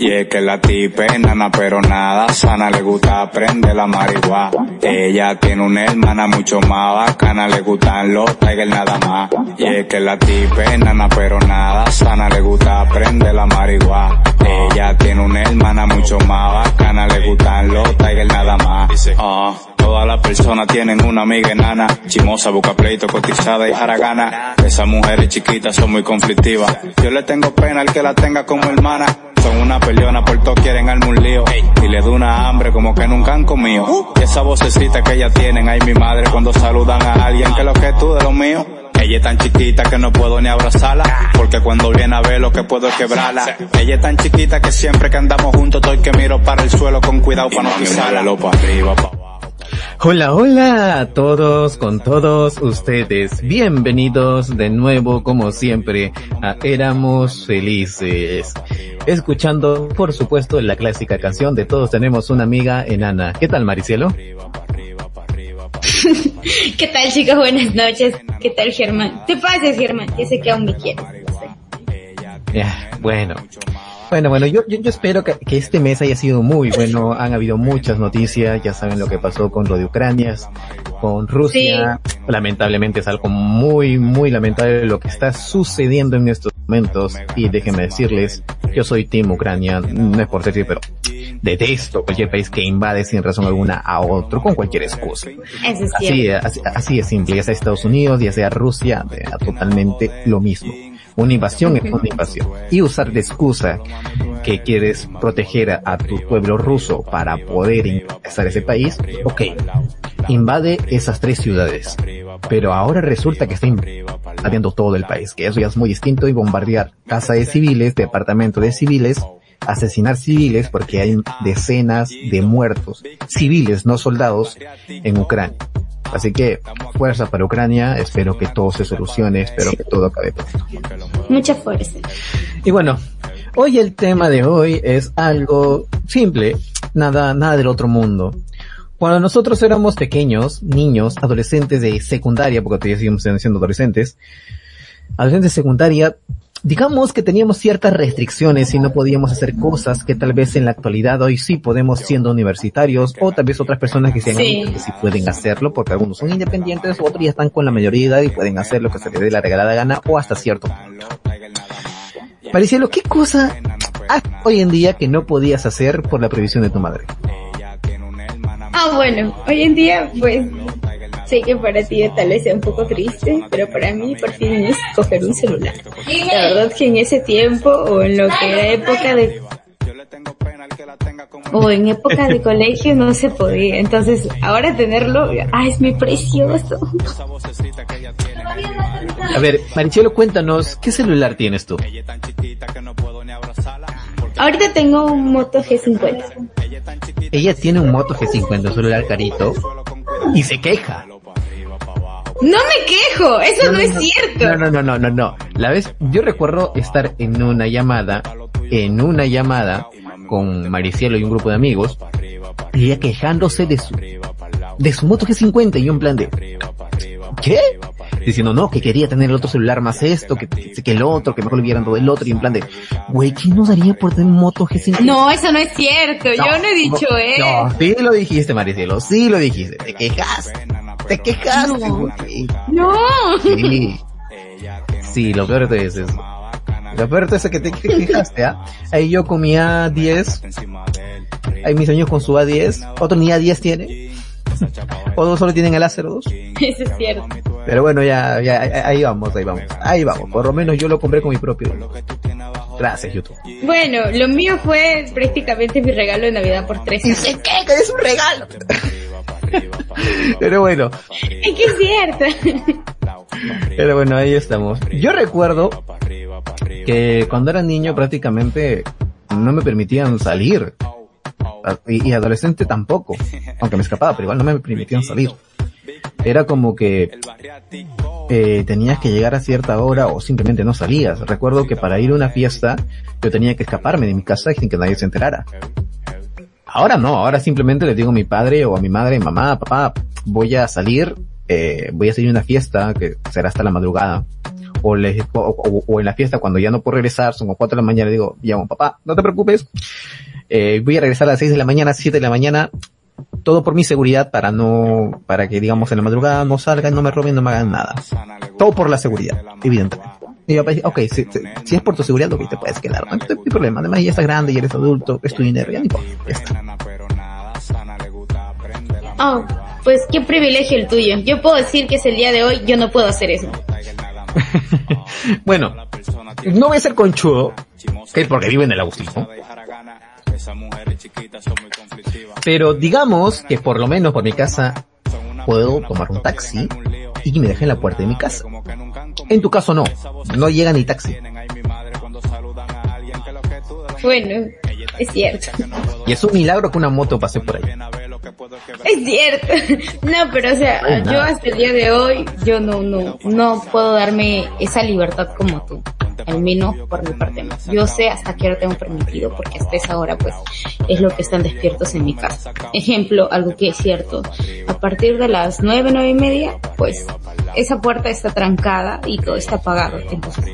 Y es que la tipa es nana pero nada sana, le gusta aprender la marihuana. Ella tiene una hermana mucho más bacana, le gustan los tigers nada más. Y es que la tipa es nana pero nada sana, le gusta aprender la marihuana. Ella tiene una hermana mucho más bacana, le gustan los tigers nada más. Ah, todas las personas tienen una amiga enana, chimosa, busca pleito, cotizada y haragana. Esas mujeres chiquitas son muy conflictivas. Yo le tengo pena al que la tenga como hermana. Son una peleona, por todo quieren armar un lío. Y le da una hambre como que nunca han comido. Y esa vocecita que ellas tienen, ay mi madre, cuando saludan a alguien, que lo que tú de lo mío. Ella es tan chiquita que no puedo ni abrazarla, porque cuando viene a ver lo que puedo es quebrarla. Ella es tan chiquita que siempre que andamos juntos estoy que miro para el suelo con cuidado para no pisarla. arriba, pa'. Hola, hola a todos, con todos ustedes. Bienvenidos de nuevo, como siempre, a Éramos Felices. Escuchando, por supuesto, la clásica canción de Todos tenemos una amiga enana. ¿Qué tal, Maricielo? ¿Qué tal, chicos? Buenas noches. ¿Qué tal, Germán? Te pases, Germán. Yo sé que aún me quieres. Ya, bueno. Bueno, bueno, yo, yo, yo espero que, que, este mes haya sido muy bueno. Han habido muchas noticias, ya saben lo que pasó con lo de Ucrania, con Rusia. Sí. Lamentablemente es algo muy, muy lamentable lo que está sucediendo en estos momentos. Y déjenme decirles, yo soy Team Ucrania, no es por decir, pero detesto cualquier país que invade sin razón alguna a otro con cualquier excusa. Eso es así, así, así, es simple, ya sea Estados Unidos, ya sea Rusia, totalmente lo mismo. Una invasión es una invasión. Y usar de excusa que quieres proteger a, tu pueblo ruso para poder ingresar a ese país, ok, invade esas tres ciudades. Pero ahora resulta que está invadiendo todo el país, que eso ya es muy distinto y bombardear casa de civiles, departamento de civiles, asesinar civiles porque hay decenas de muertos, civiles, no soldados, en Ucrania. Así que fuerza para Ucrania, espero que todo se solucione, espero que todo acabe pronto. Mucha fuerza. Y bueno, hoy el tema de hoy es algo simple, nada, nada del otro mundo. Cuando nosotros éramos pequeños, niños, adolescentes de secundaria, porque todavía seguimos siendo adolescentes, adolescentes de secundaria, digamos que teníamos ciertas restricciones y no podíamos hacer cosas que tal vez en la actualidad hoy sí podemos siendo universitarios o tal vez otras personas que sean Sí. que sí pueden hacerlo porque algunos son independientes, otros ya están con la mayoría de edad y pueden hacer lo que se les dé la regalada gana o hasta cierto punto. ¿qué cosa has hoy en día que no podías hacer por la prohibición de tu madre? Ah, bueno, hoy en día, pues, sé que para ti tal vez sea un poco triste, pero para mí por fin es coger un celular. La verdad que en ese tiempo, o en lo que era época de o en época de colegio no se podía. Entonces, ahora tenerlo, ah, es muy precioso. A ver, Marichelo, cuéntanos, ¿qué celular tienes tú? Ahorita tengo un Moto G50. Ella tiene un Moto G50, un celular carito, y se queja. No me quejo, eso no, es cierto. No, no, no, no, no, no. La vez, yo recuerdo estar en una llamada, en una llamada con Maricielo y un grupo de amigos, y ella quejándose de su, de su Moto G50, y yo en plan de, ¿qué? Diciendo, no, que quería tener el otro celular más esto, que, que el otro, que mejor le hubieran todo el otro, y en plan de, güey, ¿quién nos daría por tener Moto G50? No, eso no es cierto, yo no he dicho eso. No, sí lo dijiste, Maricielo, sí lo dijiste, te quejaste, te quejaste, No. güey. No. Sí. Sí, lo peor de eso es eso. Lo peor de eso es que te te quejaste, ¿ah? Ahí yo comía 10. Ahí mis años con su A10. Otro ni A10 tiene. O dos solo tienen el A02. Eso es cierto. Pero bueno, ya, ya, ahí- vamos, ahí vamos. Ahí vamos. Por lo menos yo lo compré con mi propio. Gracias, YouTube. Bueno, lo mío fue prácticamente mi regalo de Navidad por tres años. ¿Qué? ¿Que es un regalo? Pero bueno, Es que es cierto. Pero bueno, ahí estamos. Yo recuerdo que cuando era niño prácticamente no me permitían salir. Y, y adolescente tampoco. Aunque me escapaba, pero igual no me permitían salir. Era como que eh, tenías que llegar a cierta hora o simplemente no salías. Recuerdo que para ir a una fiesta yo tenía que escaparme de mi casa sin que nadie se enterara. Ahora no, ahora simplemente le digo a mi padre o a mi madre, mamá, papá, voy a salir, eh, voy a salir a una fiesta que será hasta la madrugada. o, le, o, en la fiesta cuando ya no puedo regresar, son como 4 de la mañana, digo, llamo papá, no te preocupes, eh, voy a regresar a las 6 de la mañana, 7 de la mañana, todo por mi seguridad para no, para que digamos en la madrugada no salgan, no me roben, no me hagan nada. Todo por la seguridad, evidentemente. Y yo pues, ok, si, si, es por tu seguridad, lo que te puedes quedar, no hay problema. Además ya estás grande, ya eres adulto, es tu dinero, ya ni por, Oh, pues qué privilegio el tuyo. Yo puedo decir que es el día de hoy, yo no puedo hacer eso. bueno, no voy a ser conchudo, que es porque vivo en el Agustín, Pero digamos que por lo menos por mi casa puedo tomar un taxi y que me dejen la puerta de mi casa. En tu caso no, no llega ni taxi. Bueno, es cierto. Y es un milagro que una moto pase por ahí. Es cierto. No, pero o sea, yo hasta el día de hoy, yo no, no, no puedo darme esa libertad como tú. Al menos por mi parte más. Yo sé hasta qué hora tengo permitido, porque hasta esa hora pues es lo que están despiertos en mi casa. Ejemplo, algo que es cierto. A partir de las nueve, nueve y media, pues esa puerta está trancada y todo está apagado. Entonces,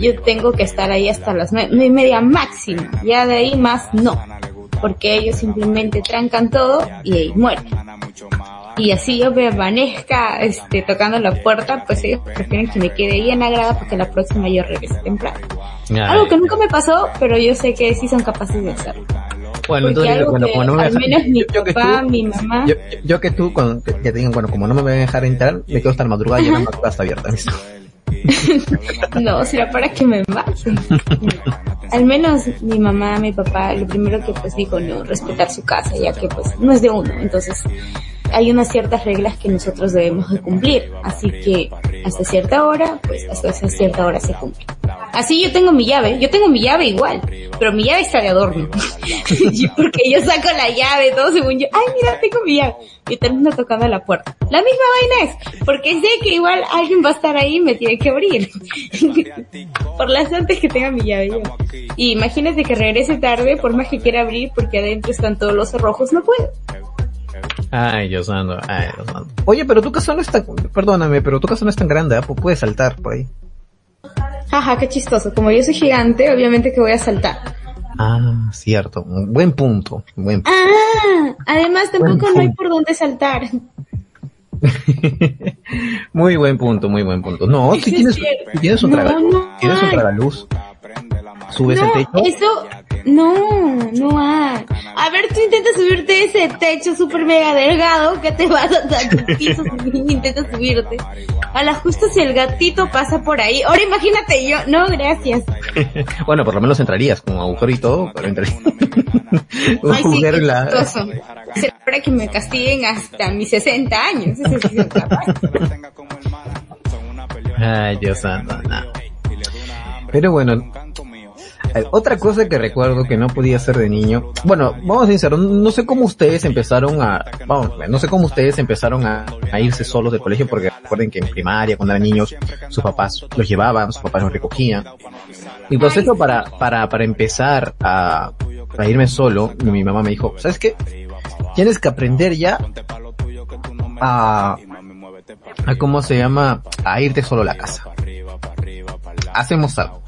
yo tengo que estar ahí hasta las nueve, nueve y media máximo. Ya de ahí más no porque ellos simplemente trancan todo y ahí mueren. Y así yo me amanezca este, tocando la puerta, pues ellos prefieren que me quede ahí en la grada porque la próxima yo regrese temprano. Algo que nunca me pasó, pero yo sé que sí son capaces de hacerlo. Bueno, entonces, bueno, como no me al menos mi papá, mi mamá. Yo, que tú, cuando, que, te digan, bueno, como no me van a dejar entrar, me quedo hasta la madrugada y la madrugada está abierta. no, será para que me maten. Al menos mi mamá, mi papá, lo primero que pues dijo, no, respetar su casa, ya que pues no es de uno. Entonces, hay unas ciertas reglas que nosotros debemos de cumplir. Así que hasta cierta hora, pues hasta cierta hora se cumple. Así yo tengo mi llave, yo tengo mi llave igual, pero mi llave está de adorno. porque yo saco la llave, todo según yo, ay mira, tengo mi llave. Y termino tocando la puerta. La misma vaina es, porque sé que igual alguien va a estar ahí y me tiene que abrir. por las antes que tenga mi llave yo. Y imagínate que regrese tarde, por más que quiera abrir, porque adentro están todos los cerrojos, no puedo. Ay, Dios santo, ay, Dios santo. Oye, pero tu casa no es tan, perdóname, pero tu casa no es tan grande, ¿eh? puedes saltar por ahí. Jaja, qué chistoso. Como yo soy gigante, obviamente que voy a saltar. Ah, cierto. Buen punto. Buen punto. Ah, además tampoco no hay por dónde saltar. muy buen punto, muy buen punto. No, si tienes, tienes un tienes un tragaluz. Subes el techo. Eso, no, no hay. A ver, tú intentas subirte ese techo super mega delgado que te vas a tu piso intentas subirte. A la justo si el gatito pasa por ahí. Ahora imagínate yo, no, gracias. bueno, por lo menos entrarías con agujero y todo, pero entrarías. Ay, sí, qué la... Será que me castiguen hasta mis 60 años. Ay, Dios santo, Pero bueno, otra cosa que recuerdo que no podía hacer de niño, bueno, vamos a ser no sé cómo ustedes empezaron a, vamos, no sé cómo ustedes empezaron a, irse solos del colegio, porque recuerden que en primaria, cuando eran niños, sus papás los llevaban, sus papás los recogían. Mi proceso para, para, para empezar a, a irme solo, mi mamá me dijo, ¿sabes qué? Tienes que aprender ya a, a cómo se llama, a irte solo a la casa. Hacemos algo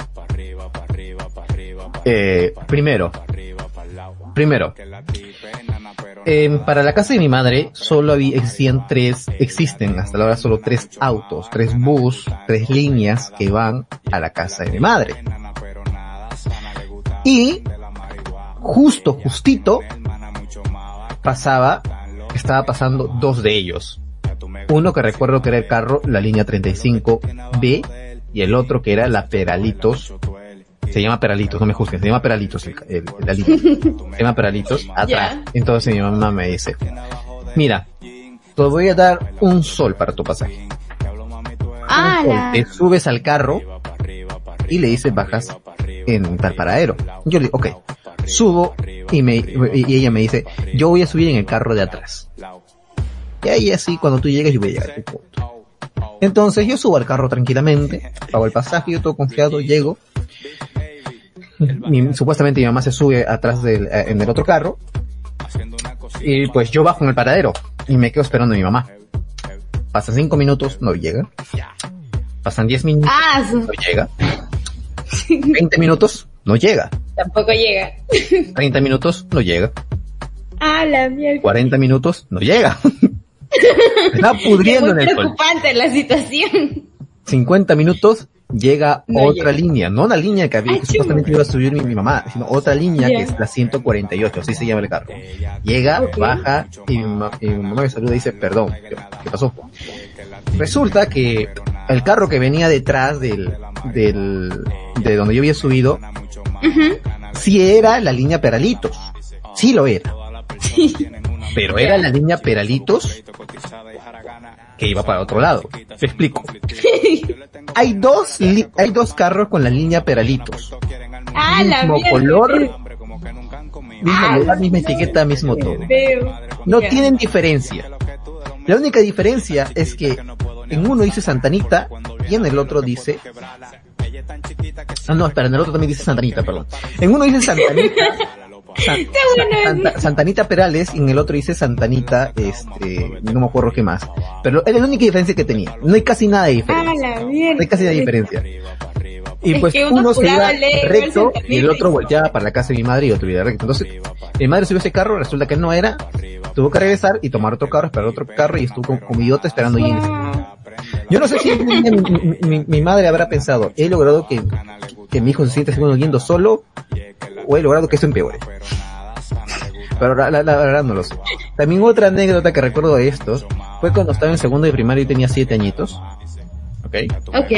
eh, primero, primero, eh, para la casa de mi madre solo había, existían tres, existen hasta ahora solo tres autos, tres bus, tres líneas que van a la casa de mi madre. Y justo, justito, pasaba, estaba pasando dos de ellos. Uno que recuerdo que era el carro, la línea 35B, y el otro que era la Peralitos se llama Peralitos, no me juzguen, se llama Peralitos el, el, el se llama Peralitos, atrás. Entonces mi mamá me dice, mira, te voy a dar un sol para tu pasaje. Ah, te subes al carro y le dices bajas en tal paradero. Yo le digo, ok, subo y me, y ella me dice, yo voy a subir en el carro de atrás. Y ahí así, cuando tú llegues, yo voy a llegar a tu punto. Entonces yo subo al carro tranquilamente, pago el pasaje, yo todo confiado, llego, supuestamente mi mamá se sube atrás del, eh, en el otro carro. Y pues yo bajo en el paradero y me quedo esperando a mi mamá. Pasa cinco minutos, no llega. Pasan 10 minutos, Ah, no llega. 20 minutos, no llega. tampoco llega. 30 minutos, no llega. Ah, la mierda. 40 minutos, no llega. Está pudriendo en Muy el sol. preocupante la situación. 50 minutos, llega No otra llega. línea. No una línea que había, Ay, que supuestamente iba a subir mi, mi mamá, sino otra línea que es la 148, así se llama el carro. Llega, Ok. baja, y mi, ma- y mi mamá me saluda y dice, perdón, ¿qué, qué pasó? Resulta que el carro que venía detrás del, del, de donde yo había subido, Ujú. sí era la línea Peralitos. Sí lo era. Pero era la línea Peralitos que iba para otro lado. Te explico. Hay dos, li- hay dos carros con la línea Peralitos. Ah, la Mismo mierda. color, qué mismo Ah, lugar, misma etiqueta, mismo todo. No tienen diferencia. La única diferencia es que en uno dice Santanita y en el otro dice... Ah, no, espera, en el otro también dice Santanita, perdón. En uno dice Santanita... San- Santa- Santanita Perales y en el otro dice Santanita, este, no me acuerdo qué más. Pero era la única diferencia que tenía. No hay casi nada de Ah, diferencia. No hay casi nada de diferencia. Y Es pues que uno uno se iba recto y el otro volteaba para la casa de mi madre y otro iba recto. Entonces, mi madre subió ese carro, resulta que no era, tuvo que regresar y tomar otro carro, esperar otro carro y estuvo como, como idiota esperando yo no sé si mi, mi- mi- mi madre habrá pensado, he logrado que, que mi hijo se sienta segundo yendo solo, o he logrado que esto empeore. Pero la, la- la verdad no lo sé. También otra anécdota que recuerdo de esto, fue cuando estaba en segundo de primaria y tenía siete añitos. ¿Ok? Ok.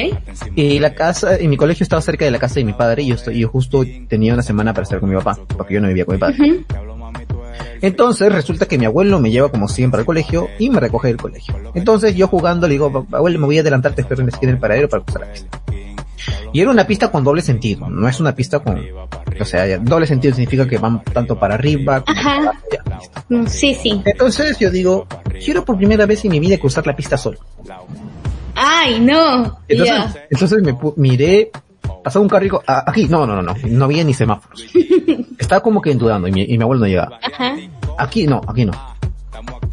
Y la casa, y mi colegio estaba cerca de la casa de mi padre y yo, estoy, yo justo tenía una semana para estar con mi papá, porque yo no vivía con mi padre. Entonces resulta que mi abuelo me lleva como siempre al colegio y me recoge del colegio. Entonces yo jugando le digo, abuelo me voy a adelantar, te espero en la esquina del paradero para cruzar la pista. Y era una pista con doble sentido, no es una pista con, o sea, doble sentido significa que van tanto para arriba como Ajá. para. Mm, Sí, sí. Entonces yo digo, quiero por primera vez en mi vida cruzar la pista solo. Ay, no. Entonces, entonces me miré, pasaba un digo, "Ah, aquí, no, no, no, no, no había ni semáforos. Estaba como que dudando y mi, y mi abuelo no llegaba. Ajá. Aquí no, aquí no.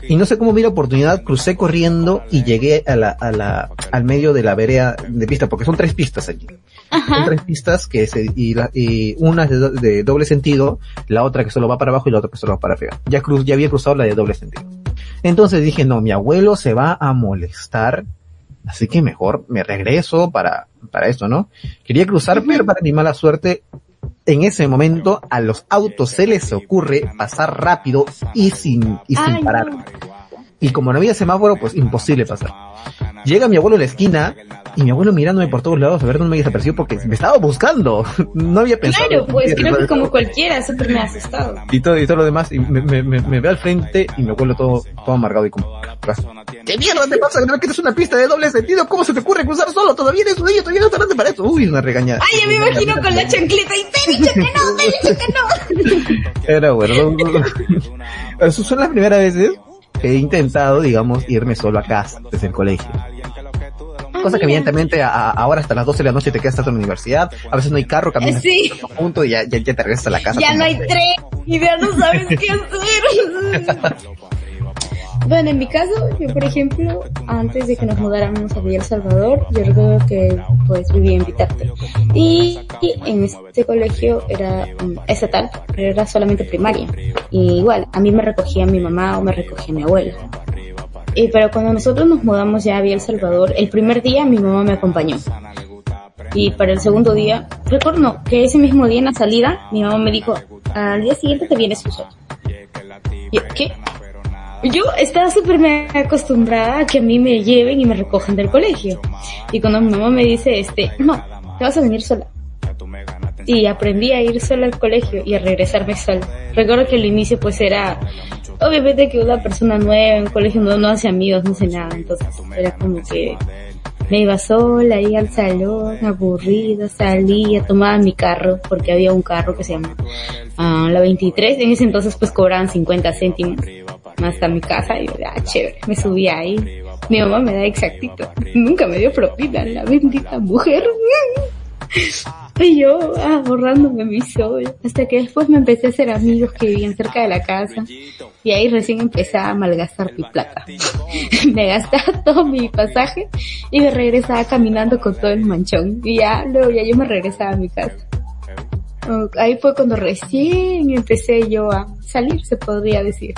Y no sé cómo vi la oportunidad, crucé corriendo y llegué a la, a la, al medio de la vereda de pista, porque son tres pistas allí. Son Ajá. tres pistas que se, y, la, y una es de, do- de doble sentido, la otra que solo va para abajo y la otra que solo va para arriba. Ya cruz, ya había cruzado la de doble sentido. Entonces dije, no, mi abuelo se va a molestar, así que mejor me regreso para, para esto, ¿no? Quería cruzar, pero para mi mala suerte, en ese momento a los autos se les ocurre pasar rápido y sin, y sin Ay, parar. no. Y como no había semáforo, pues imposible pasar. Llega mi abuelo a la esquina y mi abuelo mirándome por todos lados a ver dónde me había desaparecido porque me estaba buscando. No había pensado. Claro, pues creo que como cualquiera, súper me ha asustado. Y todo, y todo lo demás, y me, me, me, me ve al frente y mi abuelo todo, todo amargado y como, ¿qué mierda te pasa? ¿No que es una pista de doble sentido? ¿Cómo se te ocurre cruzar solo? Todavía eres un niño, todavía no estás grande para eso. Uy, una regañada. Ay, ya me imagino con la chancleta y te he dicho que no, te he dicho que no. Era bueno. Esas son las primeras veces he intentado, digamos, irme solo a casa desde el colegio. Cosa que evidentemente a- a- ahora hasta las 12 de la noche te quedas hasta la universidad, a veces no hay carro, caminas Sí. a punto y ya, ya, ya te regresas a la casa. Ya no hay tren y ya no sabes qué hacer. Bueno, en mi caso, yo por ejemplo, antes de que nos mudáramos a El Salvador, yo recuerdo que pues vivía en Vitarte. Y, en este colegio era mm, estatal, pero era solamente primaria. Y igual, a mí me recogía mi mamá o me recogía mi abuela. Y pero cuando nosotros nos mudamos ya a El Salvador, el primer día mi mamá me acompañó. Y para el segundo día, recuerdo que ese mismo día en la salida, mi mamá me dijo, al día siguiente te vienes solo. ¿qué? Yo estaba súper acostumbrada a que a mí me lleven y me recojan del colegio. Y cuando mi mamá me dice, este, no, te vas a venir sola. Y aprendí a ir sola al colegio y a regresarme sola. Recuerdo que al inicio pues era, obviamente que una persona nueva en un colegio no, no hace amigos, no hace nada. Entonces era como que me iba sola, iba al salón, aburrida, salía, tomaba mi carro, porque había un carro que se llama ah, la 23, en ese entonces pues cobraban 50 céntimos hasta mi casa y yo, ah, chévere, me subía ahí. Mi mamá me da exactito, nunca me dio propina, la bendita mujer. Y yo ah, borrándome mi sol. Hasta que después me empecé a hacer amigos que vivían cerca de la casa. Y ahí recién empecé a malgastar mi plata. me gastaba todo mi pasaje y me regresaba caminando con todo el manchón. Y ya, luego ya yo me regresaba a mi casa. Ahí fue cuando recién empecé yo a salir, se podría decir.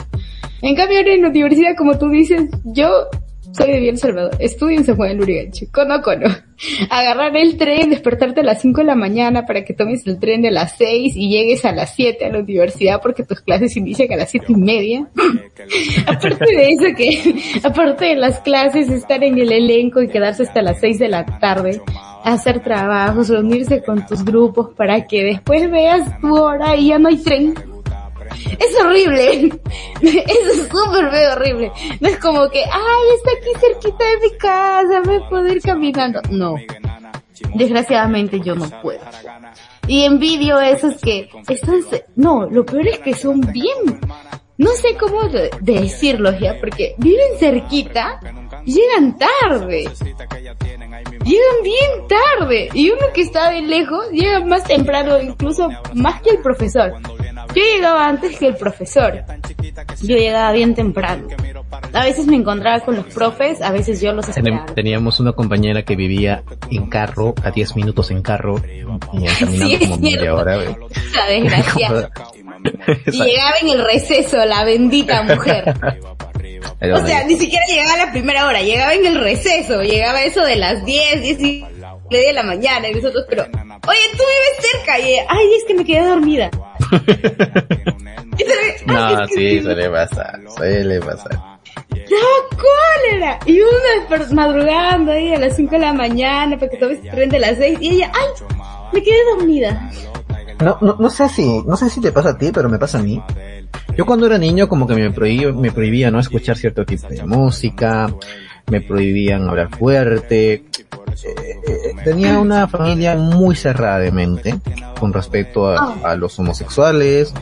En cambio, en la universidad, como tú dices, yo soy de Bien Salvador. Estudio en San Juan de Lurigancho. Cono, cono. Agarrar el tren, despertarte a las 5 de la mañana para que tomes el tren de las 6 y llegues a las 7 a la universidad porque tus clases inician a las siete y media. aparte de eso que, aparte de las clases, estar en el elenco y quedarse hasta las 6 de la tarde, hacer trabajos, reunirse con tus grupos para que después veas tu hora y ya no hay tren es horrible. es súper feo, horrible. No es como que, ay, está aquí cerquita de mi casa, me puedo ir caminando. No. Desgraciadamente yo no puedo. Y envidio esos que están, no, lo peor es que son bien, no sé cómo decirlo ya, porque viven cerquita, llegan tarde. Llegan bien tarde. Y uno que está de lejos llega más temprano, incluso más que el profesor. Yo llegaba antes que el profesor. Yo llegaba bien temprano. A veces me encontraba con los profes, a veces yo los esperaba. Teníamos una compañera que vivía en carro, a 10 minutos en carro, y caminando como media hora. La y llegaba en el receso, la bendita mujer. o sea, ni siquiera llegaba a la primera hora, llegaba en el receso, llegaba eso de las 10, 10 y media de la mañana y nosotros, pero, oye, tú vives cerca, y ay, es que me quedé dormida. no, sí, suele pasar, suele pasar. ¡No, cólera! Y uno madrugando ahí a las 5 de la mañana para que tomes el tren de las 6 y ella, ¡ay! Me quedé dormida. No, no, no sé si, no sé si te pasa a ti, pero me pasa a mí. Yo cuando era niño como que me prohibía, me prohibía no escuchar cierto tipo de música, me prohibían hablar fuerte, tenía una familia muy cerrada de mente con respecto a, los homosexuales,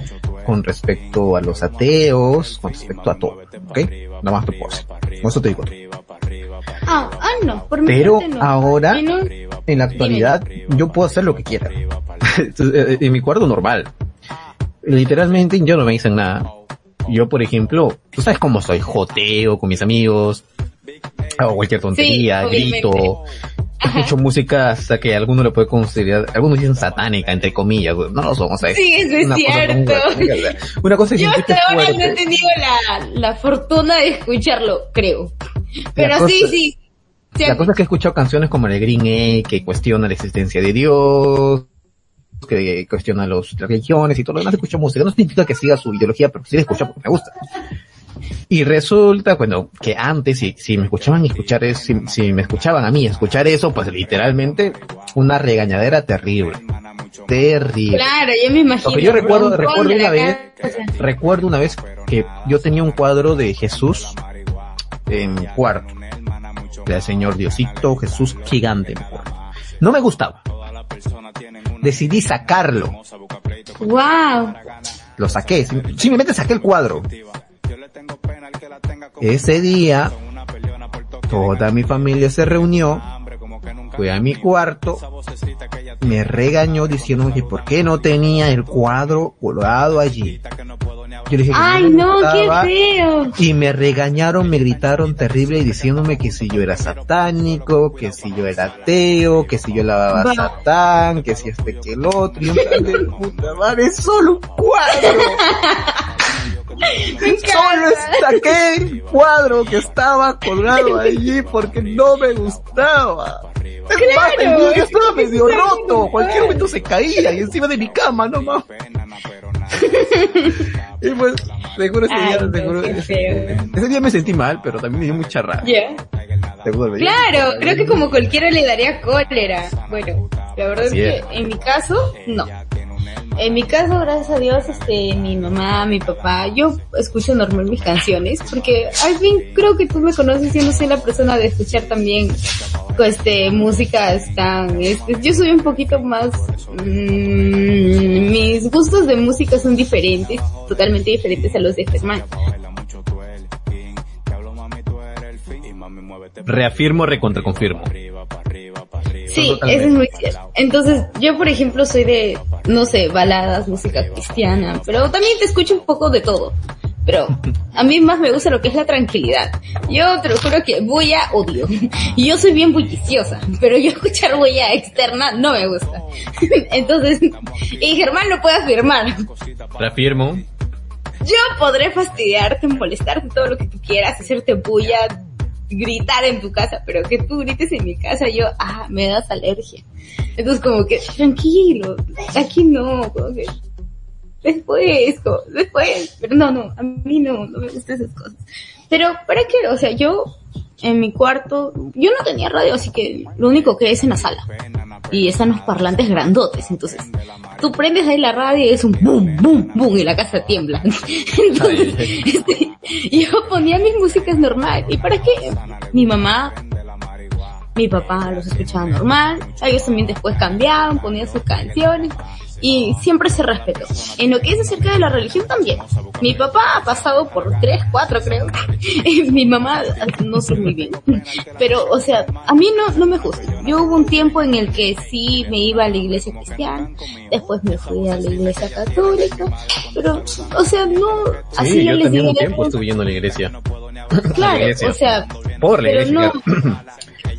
con respecto a los ateos, con respecto a todo, ¿ok? Nada más te puedo Con eso te digo Ah, ah, no, por Pero ahora, en la actualidad, yo puedo hacer lo que quiera. Eh, en mi cuarto normal. Literalmente yo no me dicen nada. Yo, por ejemplo, tú sabes cómo soy, joteo con mis amigos, hago cualquier tontería, grito, escucho música hasta que alguno le puede considerar, algunos dicen satánica, entre comillas, no lo somos, ¿sabes? Sí, eso es cierto. una cosa Yo hasta ahora no he tenido la, la fortuna de escucharlo, creo. Pero sí, sí. La cosa es que he escuchado canciones como el Green A, que cuestiona la existencia de Dios, que cuestiona las religiones y todo lo demás. Escucho música. No significa que siga su ideología, pero sí la escucho porque me gusta. Y resulta, bueno, que antes, si, si me escuchaban escuchar eso, si, me escuchaban a mí escuchar eso, pues literalmente una regañadera terrible. Terrible. Claro, yo me imagino. Porque yo recuerdo, recuerdo una vez, recuerdo una vez que yo tenía un cuadro de Jesús en mi cuarto. Del Señor Diosito, Jesús gigante en mi cuarto. No me gustaba. Decidí sacarlo. Wow. Lo saqué, simplemente saqué el cuadro. Ese día, toda mi familia se reunió, fue a mi cuarto, me regañó diciéndome que por qué no tenía el cuadro colgado allí. Yo le dije Ay, no, qué feo. Y me regañaron, me gritaron terrible diciéndome que si yo era satánico, que si yo era ateo, que si yo lavaba Va. satán, que si este que el otro, y un tal de puta madre, es solo un cuadro. Solo saqué el cuadro que estaba colgado allí porque no me gustaba. Claro, el estaba medio roto, cualquier momento se caía y encima de mi cama, no más. y pues, seguro ese día, seguro, ese, día me sentí mal, pero también me dio mucha rabia. Claro, creo que como cualquiera le daría cólera. Bueno, la verdad es que en mi caso, no. En mi caso, gracias a Dios, este, mi mamá, mi papá, yo escucho normal mis canciones, porque al fin creo que tú me conoces y no soy la persona de escuchar también, este, músicas tan, este, yo soy un poquito más, mmm, mis gustos de música son diferentes, totalmente diferentes a los de Germán. Reafirmo, recontraconfirmo. Sí, eso es muy cierto. Entonces, yo por ejemplo soy de, no sé, baladas, música cristiana, pero también te escucho un poco de todo. Pero a mí más me gusta lo que es la tranquilidad. Yo te lo juro que bulla odio. Y yo soy bien bulliciosa, pero yo escuchar bulla externa no me gusta. Entonces, y Germán lo puede afirmar. Reafirmo. Yo podré fastidiarte, molestarte todo lo que tú quieras, hacerte bulla, gritar en tu casa, pero que tú grites en mi casa, yo, ah, me das alergia. Entonces como que, tranquilo, aquí no, como que, después, después, pero no, no, a mí no, no me gustan esas cosas. Pero, ¿para qué? O sea, yo, en mi cuarto, yo no tenía radio, así que lo único que es en la sala. Y están los parlantes grandotes, entonces, tú prendes ahí la radio y es un boom, boom, boom, y la casa tiembla. Entonces, este, yo ponía mis músicas normal. ¿Y para qué? Mi mamá, mi papá los escuchaba normal, ellos también después cambiaban, ponían sus canciones y siempre se respetó. En lo que es acerca de la religión también. Mi papá ha pasado por tres, cuatro creo. Mi mamá no sé muy bien. Pero, o sea, a mí no, no me gusta. Yo hubo un tiempo en el que sí me iba a la iglesia cristiana, después me fui a la iglesia católica, pero, o sea, no, así sí, yo también un tiempo estuve yendo a la iglesia. Claro, o sea, por la iglesia.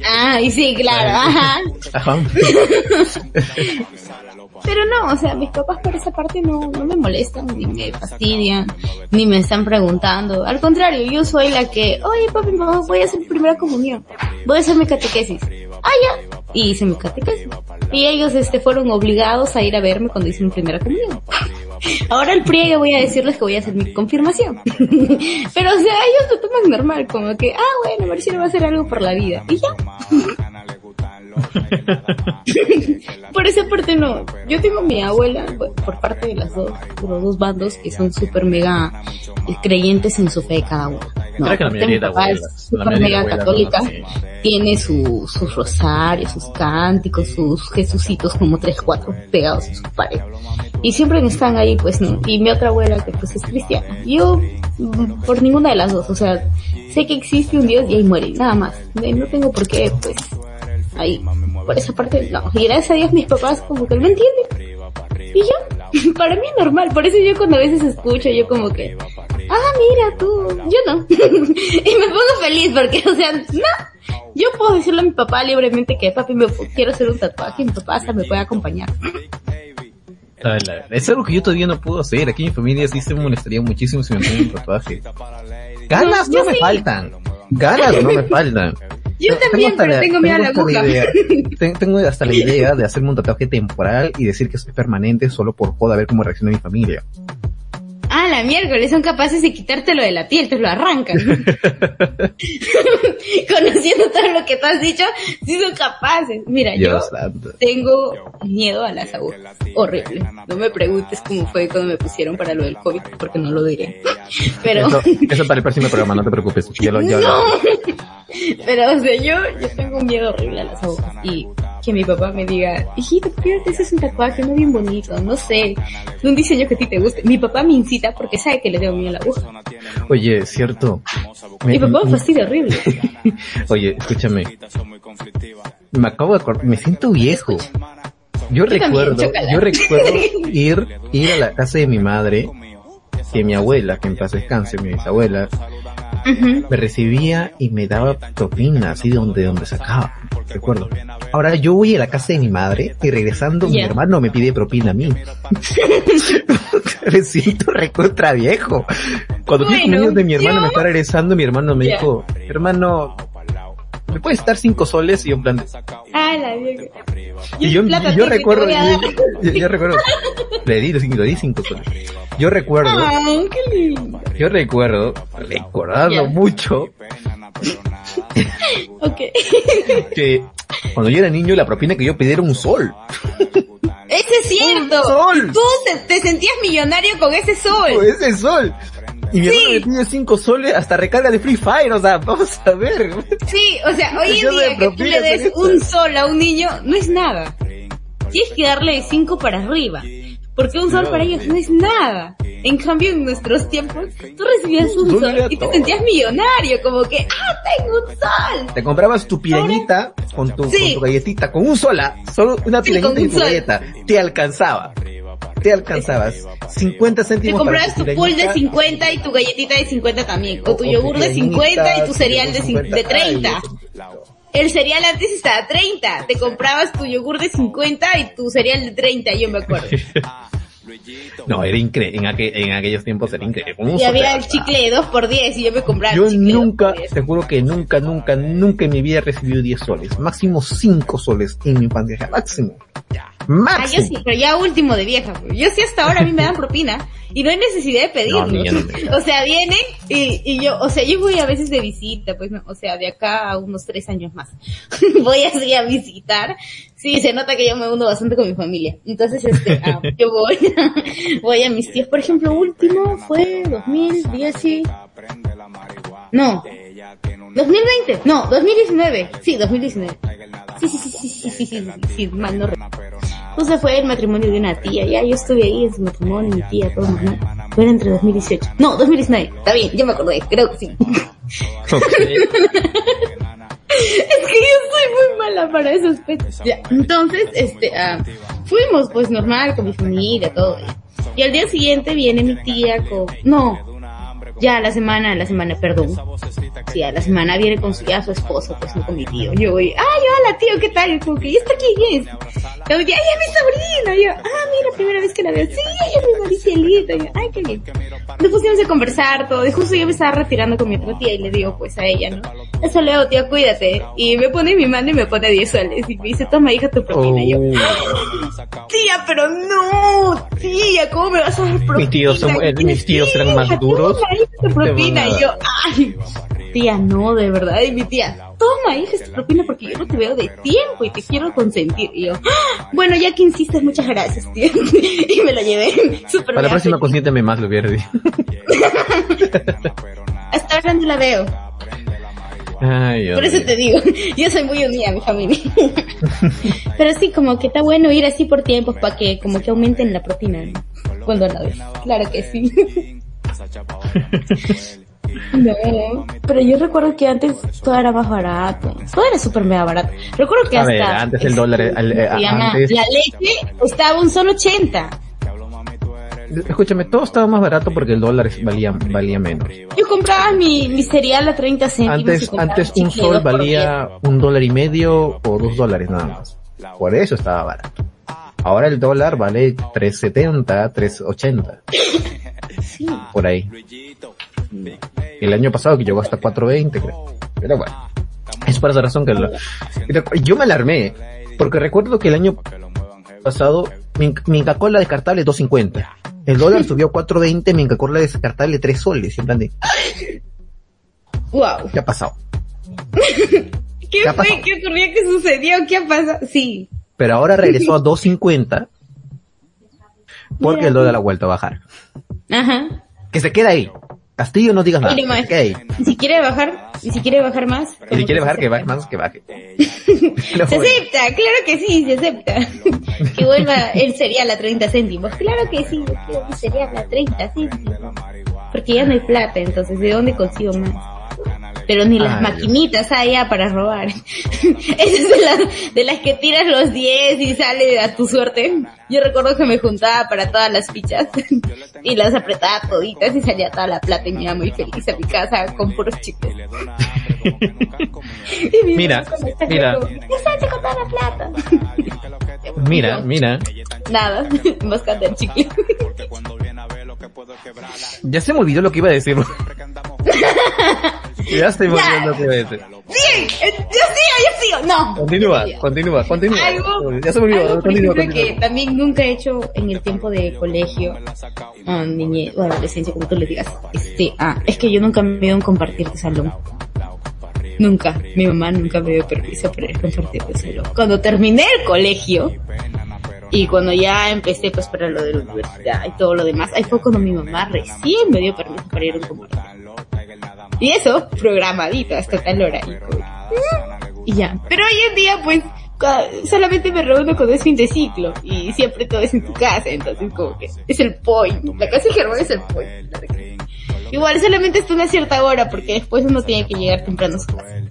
Ah, y sí, claro, ajá. Pero no, o sea, mis papás por esa parte no, no me molestan, ni me fastidian, ni me están preguntando. Al contrario, yo soy la que, oye papi, mamá, voy a hacer mi primera comunión. Voy a hacer mi catequesis. Ah, ya. Y hice mi catequesis. Y ellos, este, fueron obligados a ir a verme cuando hice mi primera comunión. Ahora el yo voy a decirles que voy a hacer mi confirmación. Pero o sea, ellos lo toman normal, como que, ah bueno, Marcelo va a hacer algo por la vida. Y ya. por esa parte no. Yo tengo mi abuela, por parte de las dos, de los dos bandos que son súper mega creyentes en su fe de cada uno. No, que la mayoría de abuelas, super mega católica, tiene su, sus rosarios, sus cánticos, sus jesucitos como tres, cuatro pegados en su pared. Y siempre están ahí, pues no. Y mi otra abuela que pues es cristiana. Yo, mm, por ninguna de las dos, o sea, sé que existe un Dios y ahí muere, nada más. No tengo por qué, pues, ahí, por esa parte, no. Y gracias a Dios mis papás como que lo entienden. Y yo, para mí es normal, por eso yo cuando a veces escucho, yo como que, ah, mira tú, yo no. y me pongo feliz porque, o sea, no. Yo puedo decirle a mi papá libremente que, papi, me quiero hacer un tatuaje y mi papá hasta me puede acompañar. Es algo que yo todavía no puedo hacer. Aquí en mi familia sí se me molestaría muchísimo si me ponen un tatuaje. Ganas no, me faltan. Ganas no me faltan. Yo también, pero tengo miedo a la aguja. tengo hasta la idea de hacerme un tatuaje temporal y decir que es permanente solo por poder ver cómo reacciona mi familia. Ah, la miércoles son capaces de quitártelo de la piel, te lo arrancan. Conociendo todo lo que tú has dicho, sí son capaces. Mira, yo tengo miedo a las agujas. Horrible. No me preguntes cómo fue cuando me pusieron para lo del COVID, porque no lo diré. Pero... Eso, para el próximo programa, no te preocupes. Yo Pero, o sea, yo, yo tengo un miedo horrible a las agujas. Y que mi papá me diga, hijito, ¿por qué te haces un tatuaje? No bien bonito, no sé, un diseño que a ti te guste. Mi papá me incita porque sabe que le tengo miedo a la aguja. Oye, cierto. Mi papá me fastidia horrible. Oye, escúchame. Me acabo de acordar, me siento viejo. Yo, recuerdo, yo recuerdo ir, ir a la casa de mi madre, que mi abuela, que en paz descanse, mi bisabuela, me recibía y me daba propina, así de donde, donde sacaba, recuerdo. Ahora yo voy a la casa de mi madre y regresando mi hermano me pide propina a mí. me siento recontra viejo. Cuando con de mi hermano me está regresando, mi hermano me dijo, hermano, ¿me puedes dar cinco soles? Y yo en plan Ah, la Y yo, yo recuerdo, yo, recuerdo, le di, le di cinco soles. Yo recuerdo, yo recuerdo, recordando mucho, que cuando yo era niño la propina que yo pedí era un sol. Ese es cierto. sol. Tú te, sentías millonario con ese sol. Con ese sol. Y mi hermano me pide cinco soles hasta recarga de Free Fire, o sea, vamos a ver. Sí, o sea, hoy en día que tú le des un sol a un niño no es nada. Tienes que darle cinco para arriba. porque un sol para ellos no es nada. En cambio, en nuestros tiempos, tú recibías un sol y te sentías millonario, como que, ah, tengo un sol. Te comprabas tu pireñita con tu, con tu galletita, con un sola, solo una pireñita y tu galleta, te alcanzaba te alcanzabas 50 céntimos. Te comprabas tu pool de 50 y tu galletita de 50 también, o, tu yogur de 50 y tu cereal de, de 30. El cereal antes estaba a 30, te comprabas tu yogur de 50 y tu cereal de 30, yo me acuerdo. No, era increíble, en, en, aquellos tiempos era increíble. Y había el chicle de 2 por 10 y yo me compraba Yo nunca, te juro que nunca, nunca, nunca en mi vida he recibido 10 soles. Máximo 5 soles en mi infancia, máximo. Máximo. Ah, yo sí, pero ya último de vieja. Yo sí hasta ahora a mí me dan propina y no hay necesidad de pedirlo. o sea, vienen y, y yo, o sea, yo voy a veces de visita, pues, o sea, de acá a unos tres años más. voy así a visitar. Sí, se nota que yo me uno bastante con mi familia. Entonces, este, ah, yo voy, voy a mis tíos. Por ejemplo, último fue 2010 y... No. 2020, no, 2019, sí, 2019. Sí, sí, sí, sí, sí, sí, sí, sí, mal no recuerdo. Entonces fue el matrimonio de una tía, ya yo estuve ahí en su matrimonio, mi tía, todo normal. Fue entre 2018. No, 2019, está bien, ya me acordé, creo que sí. es que yo soy muy mala para esos pechos. Ya. Entonces, este, uh, fuimos pues normal con mi familia, todo. Y al día siguiente viene mi tía con, no, ya la semana, la semana, perdón. Sí, a la semana viene con su, ya su esposo, pues no con mi tío. Yo voy, ay, hola tío, ¿qué tal? Como que, ¿y esta quién es? Yo, ay, es mi sobrina. Yo, ah, mira, primera vez que la veo. Sí, ella es mi Maricielita. Yo, ay, qué bien. Nos pusimos a conversar todo. Y justo yo me estaba retirando con mi otra tía y le digo, pues, a ella, ¿no? Eso leo, tío, cuídate. Y me pone mi mano y me pone 10 soles. Y me dice, toma, hija, tu propina. Y yo, oh. tía, pero no, tía, ¿cómo me vas a dar propina? Mis tíos, son, eh, mis tíos eran más duros tu propina. Y yo, ay, tía, no, de verdad. Y mi tía, toma, hija, esta propina porque yo no te veo de tiempo y te quiero consentir. Y yo, ah, bueno, ya que insistes, muchas gracias, tía. y me lo llevé. Super Para la próxima consiénteme más, lo hubiera dicho. Hasta ahora no la veo. Ay, Por eso te digo, yo soy muy unida a mi familia. Pero sí, como que está bueno ir así por tiempos para que como que aumenten la propina cuando la ves. Claro que sí. No, pero yo recuerdo que antes todo era más barato. Todo era súper mega barato. Recuerdo que hasta... antes el dólar... Eh, La leche estaba un solo 80. Escúchame, todo estaba más barato porque el dólar valía, valía menos. Yo compraba mi, mi cereal a 30 céntimos. Antes, antes un sol valía un dólar y medio o dos dólares nada más. Por eso estaba barato. Ahora el dólar vale 3.70, 3.80. Por ahí. El año pasado que llegó hasta 4.20, creo. Pero bueno. Es por esa razón que yo me alarmé. Porque recuerdo que el año pasado mi, mi Coca-Cola descartable 2.50. El dólar subió a 4.20, mi Coca-Cola descartable 3 soles. En plan de... Wow. ¿Qué ha pasado? ¿Qué, fue? ¿Qué ocurrió? ¿Qué sucedió? ¿Qué ha pasado? Sí. Pero ahora regresó a 2.50 porque el dólar ha vuelto a bajar. Ajá. Que se queda ahí. Castillo no digas nada. Que ahí. Y si quiere bajar, y si quiere bajar más. Y si quiere bajar, que baje más, que baje. se acepta, claro que sí, se acepta. que vuelva el cereal a 30 céntimos. Claro que sí, quiero mi cereal a 30 céntimos. Porque ya no hay plata, entonces ¿de dónde consigo más? pero ni las maquinitas allá para robar. Esas de las, de las que tiras los 10 y sale a tu suerte. Yo recuerdo que me juntaba para todas las fichas y las apretaba toditas y salía toda la plata y me iba muy feliz a mi casa con puros chicos. mira, mira. ¿Qué con toda la plata? mira, mira. Nada, buscando el chicle. Ya se me olvidó lo que iba a decir. ya estoy volviendo lo que iba a decir. Bien, yo sigo, yo sigo. No. Continúa, continúa, continúa. Algo, ya se me olvidó. Continúa, continúa. que también nunca he hecho en el tiempo de colegio, o niñez, o adolescencia, como tú le digas. Este, ah, es que yo nunca me he ido a compartir de salón. Nunca. Mi mamá nunca me dio permiso para ir a compartir de salón. Cuando terminé el colegio, y cuando ya empecé pues para lo de la universidad y todo lo demás, ahí fue cuando mi mamá recién me dio permiso para ir a un compartir. Y eso, programadito hasta tal hora. Y, ya. Pero hoy en día pues solamente me reúno cuando es fin de ciclo y siempre todo es en tu casa, entonces como que es el point. La casa de Germán es el point. Igual solamente está una cierta hora porque después uno tiene que llegar temprano a su casa.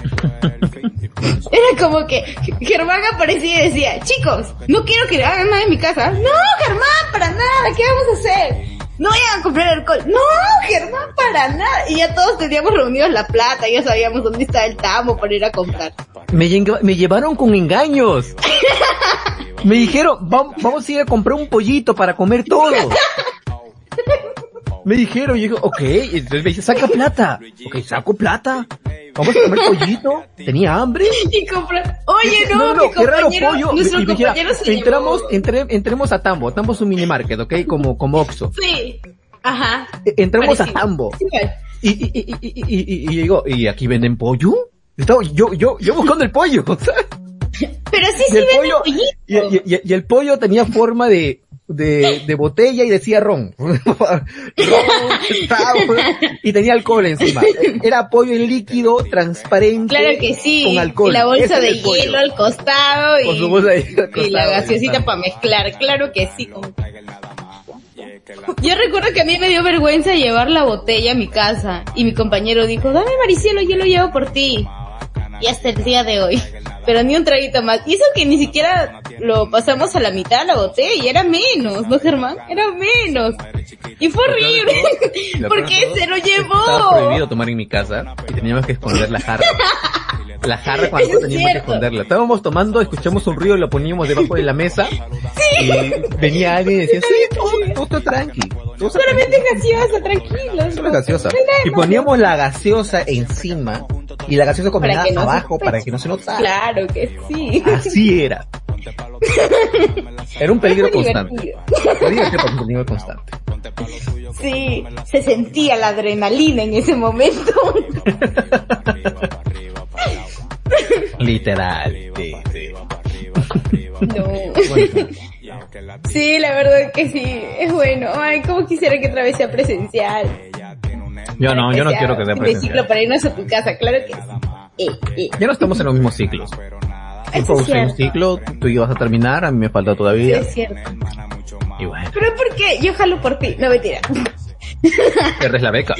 Era como que Germán aparecía y decía, chicos, no quiero que hagan nada en mi casa. No, Germán, para nada, ¿qué vamos a hacer? No vayan a comprar alcohol. No, Germán, para nada. Y ya todos teníamos reunidos la plata, ya sabíamos dónde está el tamo para ir a comprar. Me, llevaron con engaños. me dijeron, vamos a ir a comprar un pollito para comer todo. Me dijeron, yo digo, ok, entonces me dice, saca plata. Ok, saco plata. Vamos a comer pollito. Tenía hambre. Y compra, oye, no, no, no qué raro pollo. Nuestro y, compañero se entramos, entre, entremos a Tambo. Tambo es un mini market, ok, como, como Oxxo. Sí. Ajá. E, entremos a Tambo. Y, y, y, y, y, y, digo, ¿y aquí venden pollo? Yo, yo, yo buscando el pollo, ¿sabes? Pero sí, sí venden pollito. Y, y, y el pollo tenía forma de, de, de botella y decía ron. ron y tenía alcohol encima. Era pollo en líquido, transparente. Claro que sí. Con alcohol. Y la bolsa de hielo al costado. Y, y la gaseosita para mezclar. Claro que sí. Yo recuerdo que a mí me dio vergüenza llevar la botella a mi casa y mi compañero dijo, dame Maricielo, yo lo llevo por ti. Y hasta el día de hoy pero ni un traguito más. Y eso que ni siquiera lo pasamos a la mitad la botella y era menos, ¿no, Germán? Era menos. Y fue horrible, porque se lo llevó. Estaba prohibido tomar en mi casa y teníamos que esconder la jarra. La jarra cuando teníamos que esconderla. Estábamos tomando, escuchamos un ruido, lo poníamos debajo de la mesa. Y venía alguien y decía, sí, todo, todo tranqui. Solamente gaseosa, tranquilo. Solo gaseosa. Y poníamos la gaseosa encima y la gaseosa combinada abajo para que no se notara. Claro que sí. Así era. Era un peligro constante. un peligro constante. Sí, se sentía la adrenalina en ese momento. Literal, sí, No. Sí, la verdad que sí, es bueno. Ay, como quisiera que otra vez sea presencial. Yo no, yo no quiero que sea presencial. ciclo para irnos a tu casa, claro que sí. Eh, eh. Ya no estamos en los mismos ciclos. Tú un ciclo, tú ibas a terminar, a mí me falta todavía. es cierto. Y bueno. Pero ¿por qué? Yo jalo por ti, no me tira. Pierdes la beca.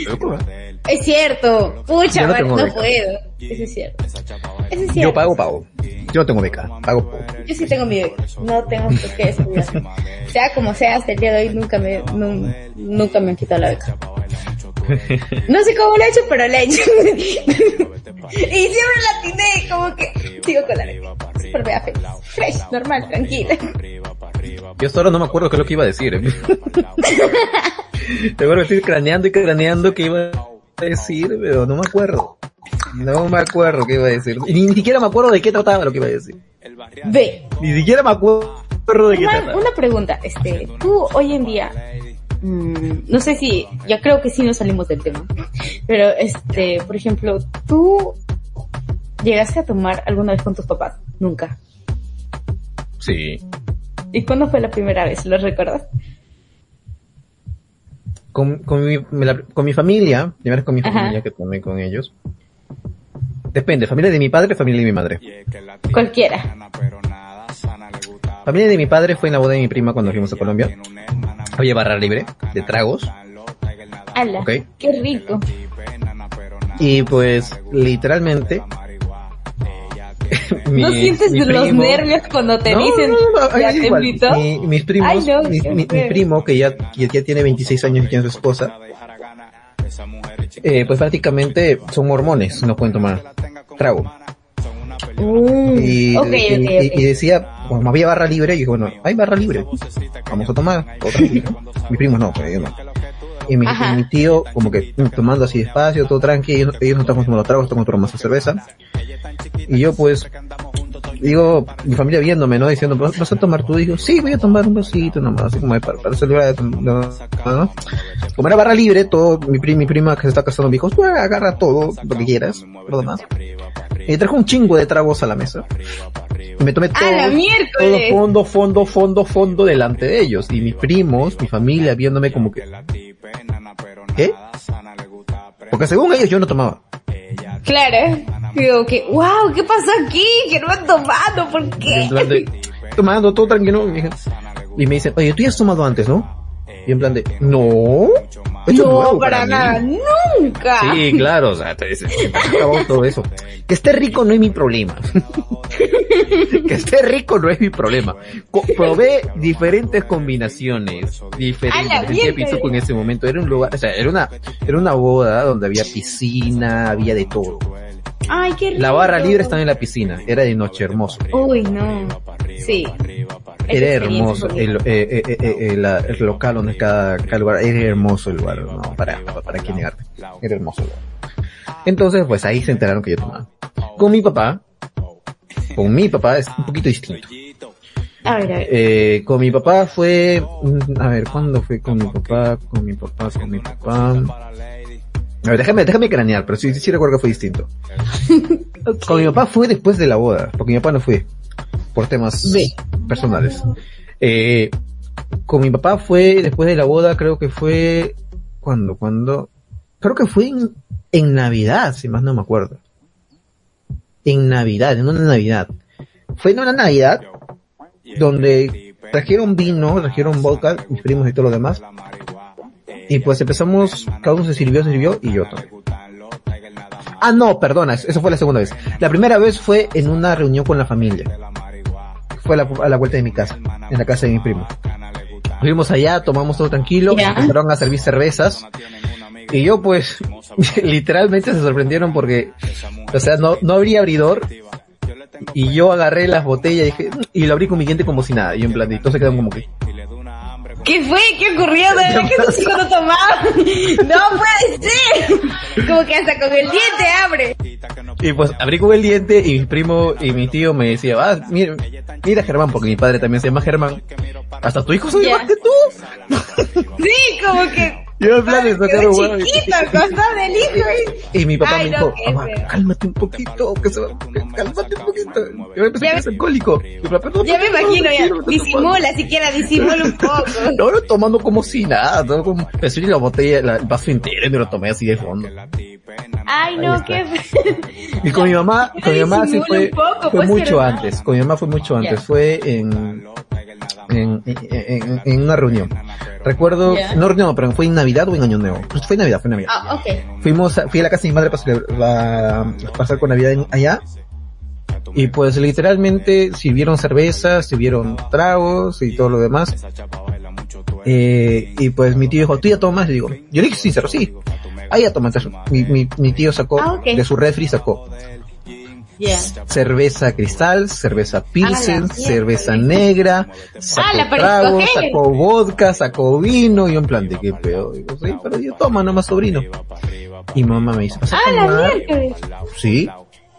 Es cierto. Pucha, no, no puedo. Eso es cierto. Eso es cierto. Yo pago, pago. Yo no tengo beca, pago Yo sí tengo mi beca, no tengo por qué estudiar. sea como sea, hasta el día de hoy nunca me, nunca me han quitado la beca. No sé cómo lo he hecho, pero lo he hecho. y siempre la tiene como que sigo con la beca. Feliz. Fresh, normal, tranquila. Yo hasta ahora no me acuerdo qué es lo que iba a decir. ¿eh? Te voy a estoy craneando y craneando qué iba a decir, pero no me acuerdo. No me acuerdo qué iba a decir. Ni, ni siquiera me acuerdo de qué trataba lo que iba a decir. Ve. Ni siquiera me acuerdo de qué trataba. Una pregunta, este, tú hoy en día, mmm, no sé si, ya creo que sí nos salimos del tema, pero este, por ejemplo, tú llegaste a tomar alguna vez con tus papás? Nunca. Sí. ¿Y cuándo fue la primera vez? ¿Lo recuerdas? Con, con, mi, con mi familia, primero con mi familia que tomé con ellos. Depende, familia de mi padre, familia de mi madre. Cualquiera. Familia de mi padre fue en la boda de mi prima cuando fuimos a Colombia. Había barra libre de tragos. ¡Hala! Okay. ¡Qué rico! Y pues, literalmente, mi, ¿No sientes los nervios cuando te dicen, ya te invito? Mi, mis primos, mi, primo, que ya, que ya tiene 26 años y tiene su esposa, eh, pues prácticamente son mormones, no pueden tomar trago. Mm, y, y, decía, como había barra libre, y dije, bueno, hay barra libre, vamos a tomar, otra Mis primos no, pero yo no. Y mi, mi, tío, como que mm, tomando así despacio, todo tranquilo, ellos, no estamos tomando tragos, estamos tomando más cerveza. Y yo pues, digo, mi familia viéndome, ¿no? Diciendo, ¿vas a tomar tú? Digo, sí, voy a tomar un vasito nomás, así como para, para celebrar, ¿no? Como era barra libre, todo, mi, mi prima que se está casando me dijo, tú agarra todo, lo que quieras, lo demás. Y trajo un chingo de tragos a la mesa. Y me tomé todo, todo fondo, fondo, fondo, fondo delante de ellos. Y mis primos, mi familia viéndome como que, ¿qué? Porque según ellos yo no tomaba. Claro. Digo que, wow, ¿qué pasó aquí? Que no han tomado, ¿por qué? tomando todo tranquilo. Y me dicen, oye, tú ya has tomado antes, ¿no? Y en plan de, no, no, para, nada, nunca. Sí, claro, o sea, te todo eso. Que esté rico no es mi problema. que esté rico no es mi problema. probé diferentes combinaciones, diferentes. en ese momento era un lugar, o sea, era una, era una boda donde había piscina, había de todo. Ay, qué rico. La barra libre estaba en la piscina, era de noche hermoso. Uy, no. Sí. Era hermoso el, eh, eh, eh, el, local donde cada, cada, lugar, era hermoso el lugar, no, para, para quién negarte. Era hermoso el lugar. Entonces, pues ahí se enteraron que yo tomaba. Con mi papá, con mi papá es un poquito distinto. A ver, a ver. Eh, con mi papá fue, a ver, ¿cuándo fue con mi papá? Con mi papá, con mi papá. A ver, déjame, déjame cranear, pero sí, sí recuerdo que fue distinto. Con mi papá fue después de la boda, porque mi papá no fue, por temas personales. Eh, con mi papá fue después de la boda, creo que fue, ¿cuándo? ¿Cuándo? Creo que fue en, en Navidad, si más no me acuerdo. En Navidad, en una Navidad. Fue en una Navidad donde trajeron vino, trajeron vodka, mis primos y todo lo demás, y pues empezamos, cada uno se sirvió, se sirvió y yo también. Ah, no, perdona, eso fue la segunda vez. La primera vez fue en una reunión con la familia. Fue a la, vuelta de mi casa, en la casa de mi primo. Fuimos allá, tomamos todo tranquilo, empezaron a servir cervezas. Y yo pues, literalmente se sorprendieron porque, o sea, no, no habría abridor. Y yo agarré las botellas y dije, y lo abrí con mi diente como si nada. Y en plan, y todos se quedaron como que, ¿Qué fue? ¿Qué ocurrió? ¿De verdad que hijos no tomaban? ¡No puede ser! Como que hasta con el diente abre. Y pues abrí con el diente y mi primo y mi tío me decía, ah, mira, mira Germán, porque mi padre también se llama Germán. Hasta tu hijo se llama que tú. Sí, como que yo en plan de sacar un huevo. Chiquito, costado del hijo. Y mi papá me dijo, no, cálmate un poquito, que se va, cálmate un poquito. Yo empecé a ser alcohólico. ya me imagino, ya, disimula, siquiera disimula un poco. No, no, tomando como si nada, todo como, y la botella, la, el vaso entero y me lo tomé así de fondo. Ay, no, qué... Y con mi mamá, con mi mamá sí fue, fue pues, mucho antes, con mi mamá fue mucho antes, fue en, en, en, en una reunión. Recuerdo, no reunión, pero fue en Navidad o en Año Nuevo. Pues fue Navidad, fue Navidad. Ah, ok. Fuimos, fui a la casa de mi madre para pasar con Navidad allá. Y pues literalmente sirvieron cervezas, sirvieron tragos y todo lo demás. Eh, y pues mi tío dijo, ¿tú ya tomas? Y digo, yo le dije sincero, sí. Ah, ya tomas. Mi, mi, mi tío sacó, ah, de su refri sacó Cerveza cristal, cerveza pilsen, cerveza negra, sacó trago, sacó vodka, sacó vino, y un plan de qué pedo. Digo, sí, pero yo toma nomás sobrino. Y mamá me dice, ah, la Sí,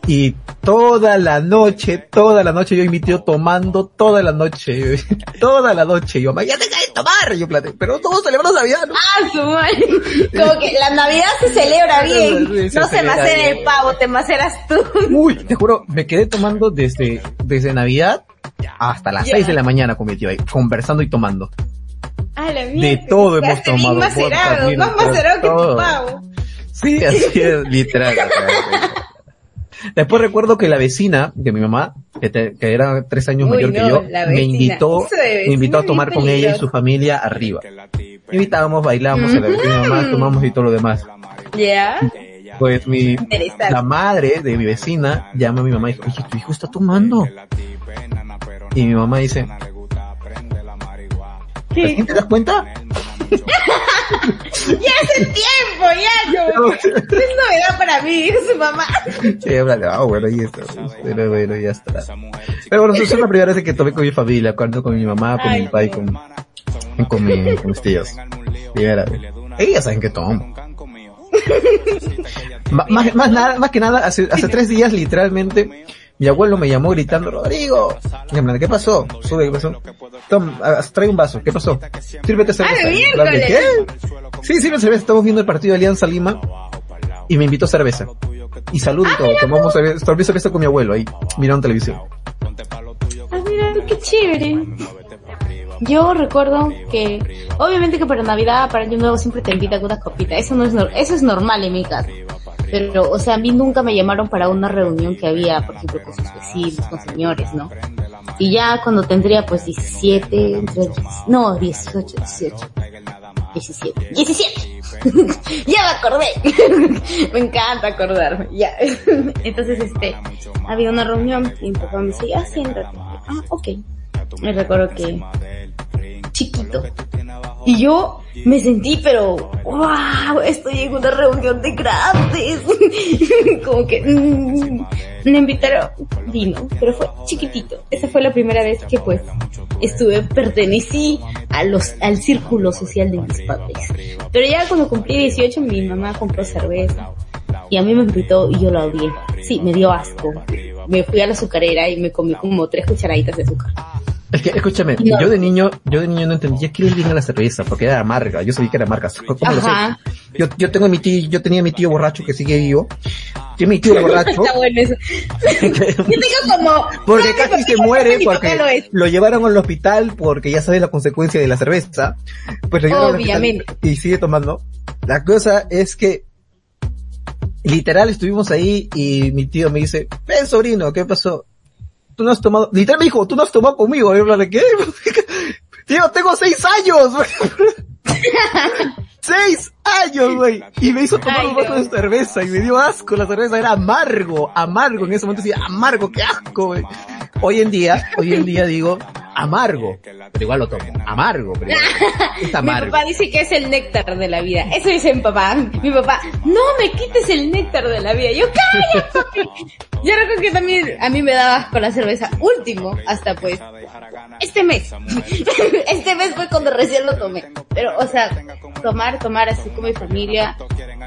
y toda la noche, toda la noche yo invité tomando toda la noche, toda la noche. Yo, ya deja de tomar. Yo plate, pero todos celebramos Navidad, ¿no? Ah, su madre. Como que la Navidad se celebra bien. no se macera el pavo, te maceras tú. Uy, te juro, me quedé tomando desde, desde Navidad hasta las 6 de la mañana con mi tío ahí, conversando y tomando. Ah, la de todo hemos tomado. Macerado, más macerado que tu pavo. Sí, así es, literal. Después recuerdo que la vecina de mi mamá, que, era tres años mayor que yo, me invitó, me invitó a tomar con ella y su familia arriba. Invitábamos, bailábamos, a la vecina de mi mamá, tomamos y todo lo demás. Ya. Pues mi, la madre de mi vecina llama a mi mamá y dice, oye, tu hijo está tomando. Y mi mamá dice, ¿Te das cuenta? ya hace tiempo, ya no. Es novedad para mí, es su mamá. Sí, ah, bueno, y esto. Pero bueno, ya está. Pero bueno, es la primera vez que tomé con mi familia, cuando con mi mamá, con mi papá y con, con, mi, con mis tíos. Primera vez. Ellas saben que tomo. más, más, nada, más que nada, hace, hace tres días literalmente, mi abuelo me llamó gritando, Rodrigo. ¿qué pasó? Sube, ¿qué pasó? Toma, trae un vaso, ¿qué pasó? Sírvete cerveza. ¡Ah, ¿Qué? Sí, sirve cerveza. Estamos viendo el partido de Alianza Lima y me invitó cerveza. Y salud y ah, todo. Tomamos cerveza, tomé cerveza con mi abuelo ahí, mirando televisión. Ah, mira, qué chévere. Yo recuerdo que, obviamente que para Navidad, para Año Nuevo siempre te invitan unas copitas. Eso no es, eso es normal en mi casa. Pero, o sea, a mí nunca me llamaron para una reunión que había, por ejemplo, con sus vecinos, con señores, ¿no? Y ya cuando tendría pues 17, entre, no, 18, 18. 17. 17. ya me acordé. me encanta acordarme. Ya. Entonces, este, había una reunión y mi papá me decía, ah, siéntate. Ah, ok. Me recuerdo que chiquito. Y yo me sentí, pero, wow, estoy en una reunión de grandes. Como que mm, me invitaron, vino, pero fue chiquitito. Esa fue la primera vez que pues estuve, pertenecí a los, al círculo social de mis padres. Pero ya cuando cumplí 18 mi mamá compró cerveza. Y a mí me invitó y yo la odié. Sí, me dio asco. Me fui a la azucarera y me comí como tres cucharaditas de azúcar. Es que, escúchame, yo de niño, yo de niño no entendía qué le viene la cerveza, porque era amarga, yo sabía que era amarga. ¿Cómo lo sé? Yo, yo tengo mi tío, yo tenía mi tío borracho que sigue vivo. Tiene mi tío borracho. Está bueno eso. yo tengo como... Porque casi se muere porque lo, llevaron al hospital porque ya sabes la consecuencia de la cerveza. Pues Obviamente. Y sigue tomando. La cosa es que literal estuvimos ahí y mi tío me dice, ven sobrino, ¿qué pasó? Tú no has tomado, literal me dijo, tú no has tomado conmigo, y yo de ¿qué? Tío, tengo seis años, seis años, güey. Y me hizo tomar un vaso de cerveza y me dio asco, la cerveza era amargo, amargo, en ese momento. Decía, amargo, qué asco, güey. Hoy en día, hoy en día digo, amargo, pero igual lo tomo, amargo, pero es amargo. mi papá dice que es el néctar de la vida, eso dice mi papá, mi papá, no me quites el néctar de la vida, yo cállate, yo recuerdo que también a mí me daba con la cerveza último, hasta pues, este mes, este mes fue cuando recién lo tomé, pero o sea, tomar, tomar así con mi familia,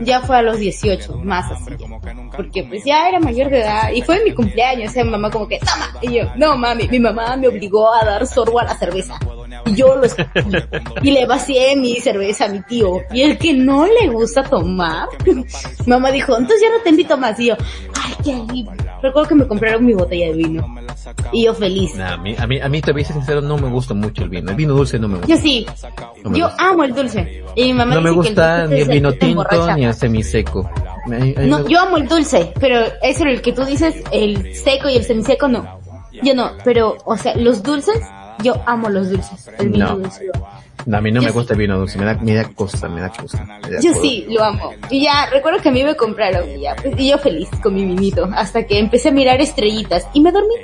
ya fue a los 18, más así, porque pues ya era mayor de edad, y fue mi cumpleaños, o sea, mamá como que, toma, y yo, no mami, mi mamá me obligó a dar sorbo a la cerveza. Y yo lo escupí. Y le vacié mi cerveza a mi tío. Y el que no le gusta tomar, mamá dijo, entonces ya no te invito más. Y yo, ay, qué alivio. Recuerdo que me compraron mi botella de vino. Y yo feliz. a mí, a mí, a mí te voy a ser sincero, no me gusta mucho el vino. El vino dulce no me gusta. Yo sí. yo amo el dulce. Y mi mamá no me gusta ni el vino tinto ni el semiseco. No, yo amo el dulce, pero ese el que tú dices, el seco y el semiseco no. Yo no, pero, o sea, los dulces, yo amo los dulces. El vino no. dulce. No, a mí no me gusta el vino dulce, me da, me da cosa, me da cosa. yo sí, lo amo. Y ya, recuerdo que a mí me compraron y ya, pues, y yo feliz con mi vinito, hasta que empecé a mirar estrellitas y me dormí.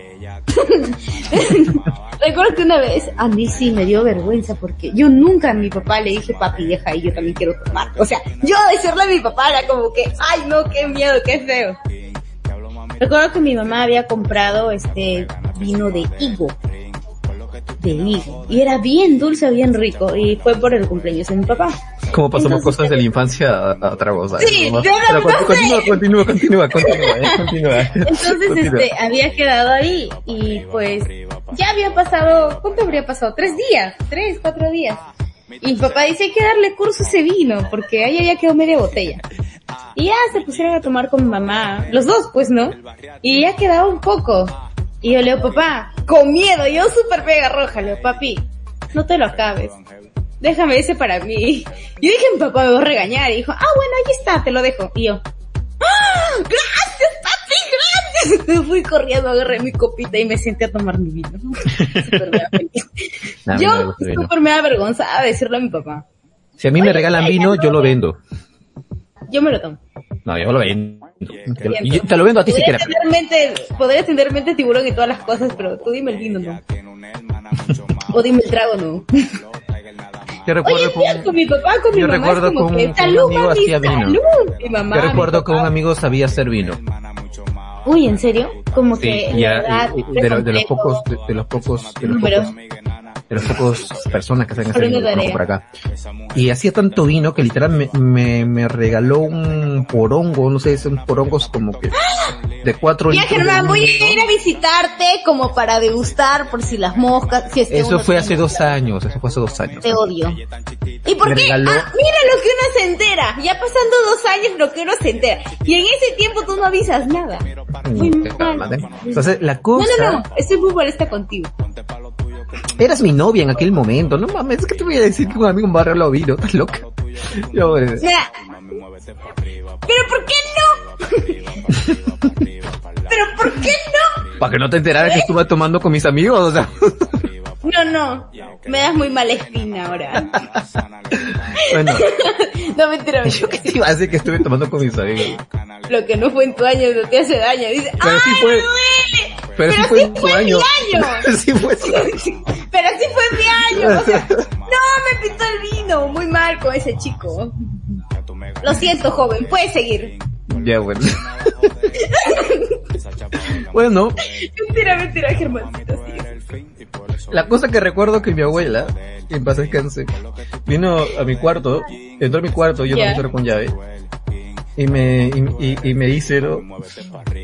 recuerdo que una vez a mí sí me dio vergüenza porque yo nunca a mi papá le dije, papi, deja y yo también quiero tomar. O sea, yo decirle a mi papá era como que, ay no, qué miedo, qué feo. Recuerdo que mi mamá había comprado este vino de higo. De higo. Y era bien dulce, bien rico. Y fue por el cumpleaños de mi papá. Como pasamos cosas de la infancia a, otra cosa. Sí, ¿no? Pero continúa, continúa, continúa, continúa, eh, continúa. Entonces, este, había quedado ahí y pues ya había pasado, ¿cuánto habría pasado? Tres días, tres, cuatro días. Y mi papá dice hay que darle curso a ese vino porque ahí había quedado media botella. Y ya se pusieron a tomar con mi mamá, los dos pues, ¿no? Y ya quedaba un poco. Y yo le digo, papá, con miedo, yo súper pega roja, le digo, papi, no te lo acabes. Déjame ese para mí. Yo dije, mi papá me va a regañar. Y dijo, ah, bueno, ahí está, te lo dejo. Y yo, ¡Ah! ¡Gracias, papi! ¡Gracias! Me fui corriendo, agarré mi copita y me senté a tomar mi vino. yo súper me avergonzaba decirle a mi papá. Si a mí me regalan vino, yo lo vendo. Yo me lo tomo. No, yo lo vendo. Te, te lo vendo a ti si quieres. Podría tener mente tiburón y todas las cosas, pero tú dime el vino, ¿no? o dime el trago, ¿no? Yo recuerdo Oye, con, mi papá, con mi yo mamá, recuerdo como con, que, salud, un amigo mami, hacía vino. salud. Mi mamá, yo recuerdo que un amigo sabía hacer vino. Uy, ¿en serio? Como Sí, que de, lo- de los pocos, de, de los pocos, de los pocos, de los pocos personas que saben hacer vino por acá. Y hacía tanto vino que literal me, me, me regaló un porongo, no sé, son porongos como que de cuatro Ya, Germán, voy a ir a visitarte como para degustar por si las moscas, si es que Eso fue hace dos años, eso fue hace dos años. Te odio. ¿Y por Me qué? regaló- Ah, mira lo que uno se entera. Ya pasando dos años lo que uno se entera. Y en ese tiempo tú no avisas nada. Muy Mm, mal. cálmate. Entonces, la No, cosa, no, no. Estoy muy molesta contigo. eras mi novia en aquel momento, no mames, es que te voy a decir que un amigo me ha regalado vino, estás loca. Yo, eh, Mira. Pero ¿por qué no? Pero ¿por qué no? Para que no te enteraras que estuve tomando con mis amigos, o sea. No, no. Me das muy mala espina ahora. bueno. no, mentira, mentira. Yo que te iba a decir que estuve tomando con mis amigos. Lo que no fue en tu año no te hace daño. Dice, Pero ¡ay, sí fue- me duele! Pero, sí fue tu año. mi año. sí fue su año. Pero sí fue mi año. O sea, no, me pintó el vino. Muy mal con ese chico. Lo siento, joven. Puedes seguir. Ya, bueno. bueno, Mentira, mentira, Germancito. sí. la cosa que recuerdo que mi abuela, en paz descanse, vino a mi cuarto, entró a mi cuarto, yo no me cerré con llave, y me, y, y- y me dice, ¿no?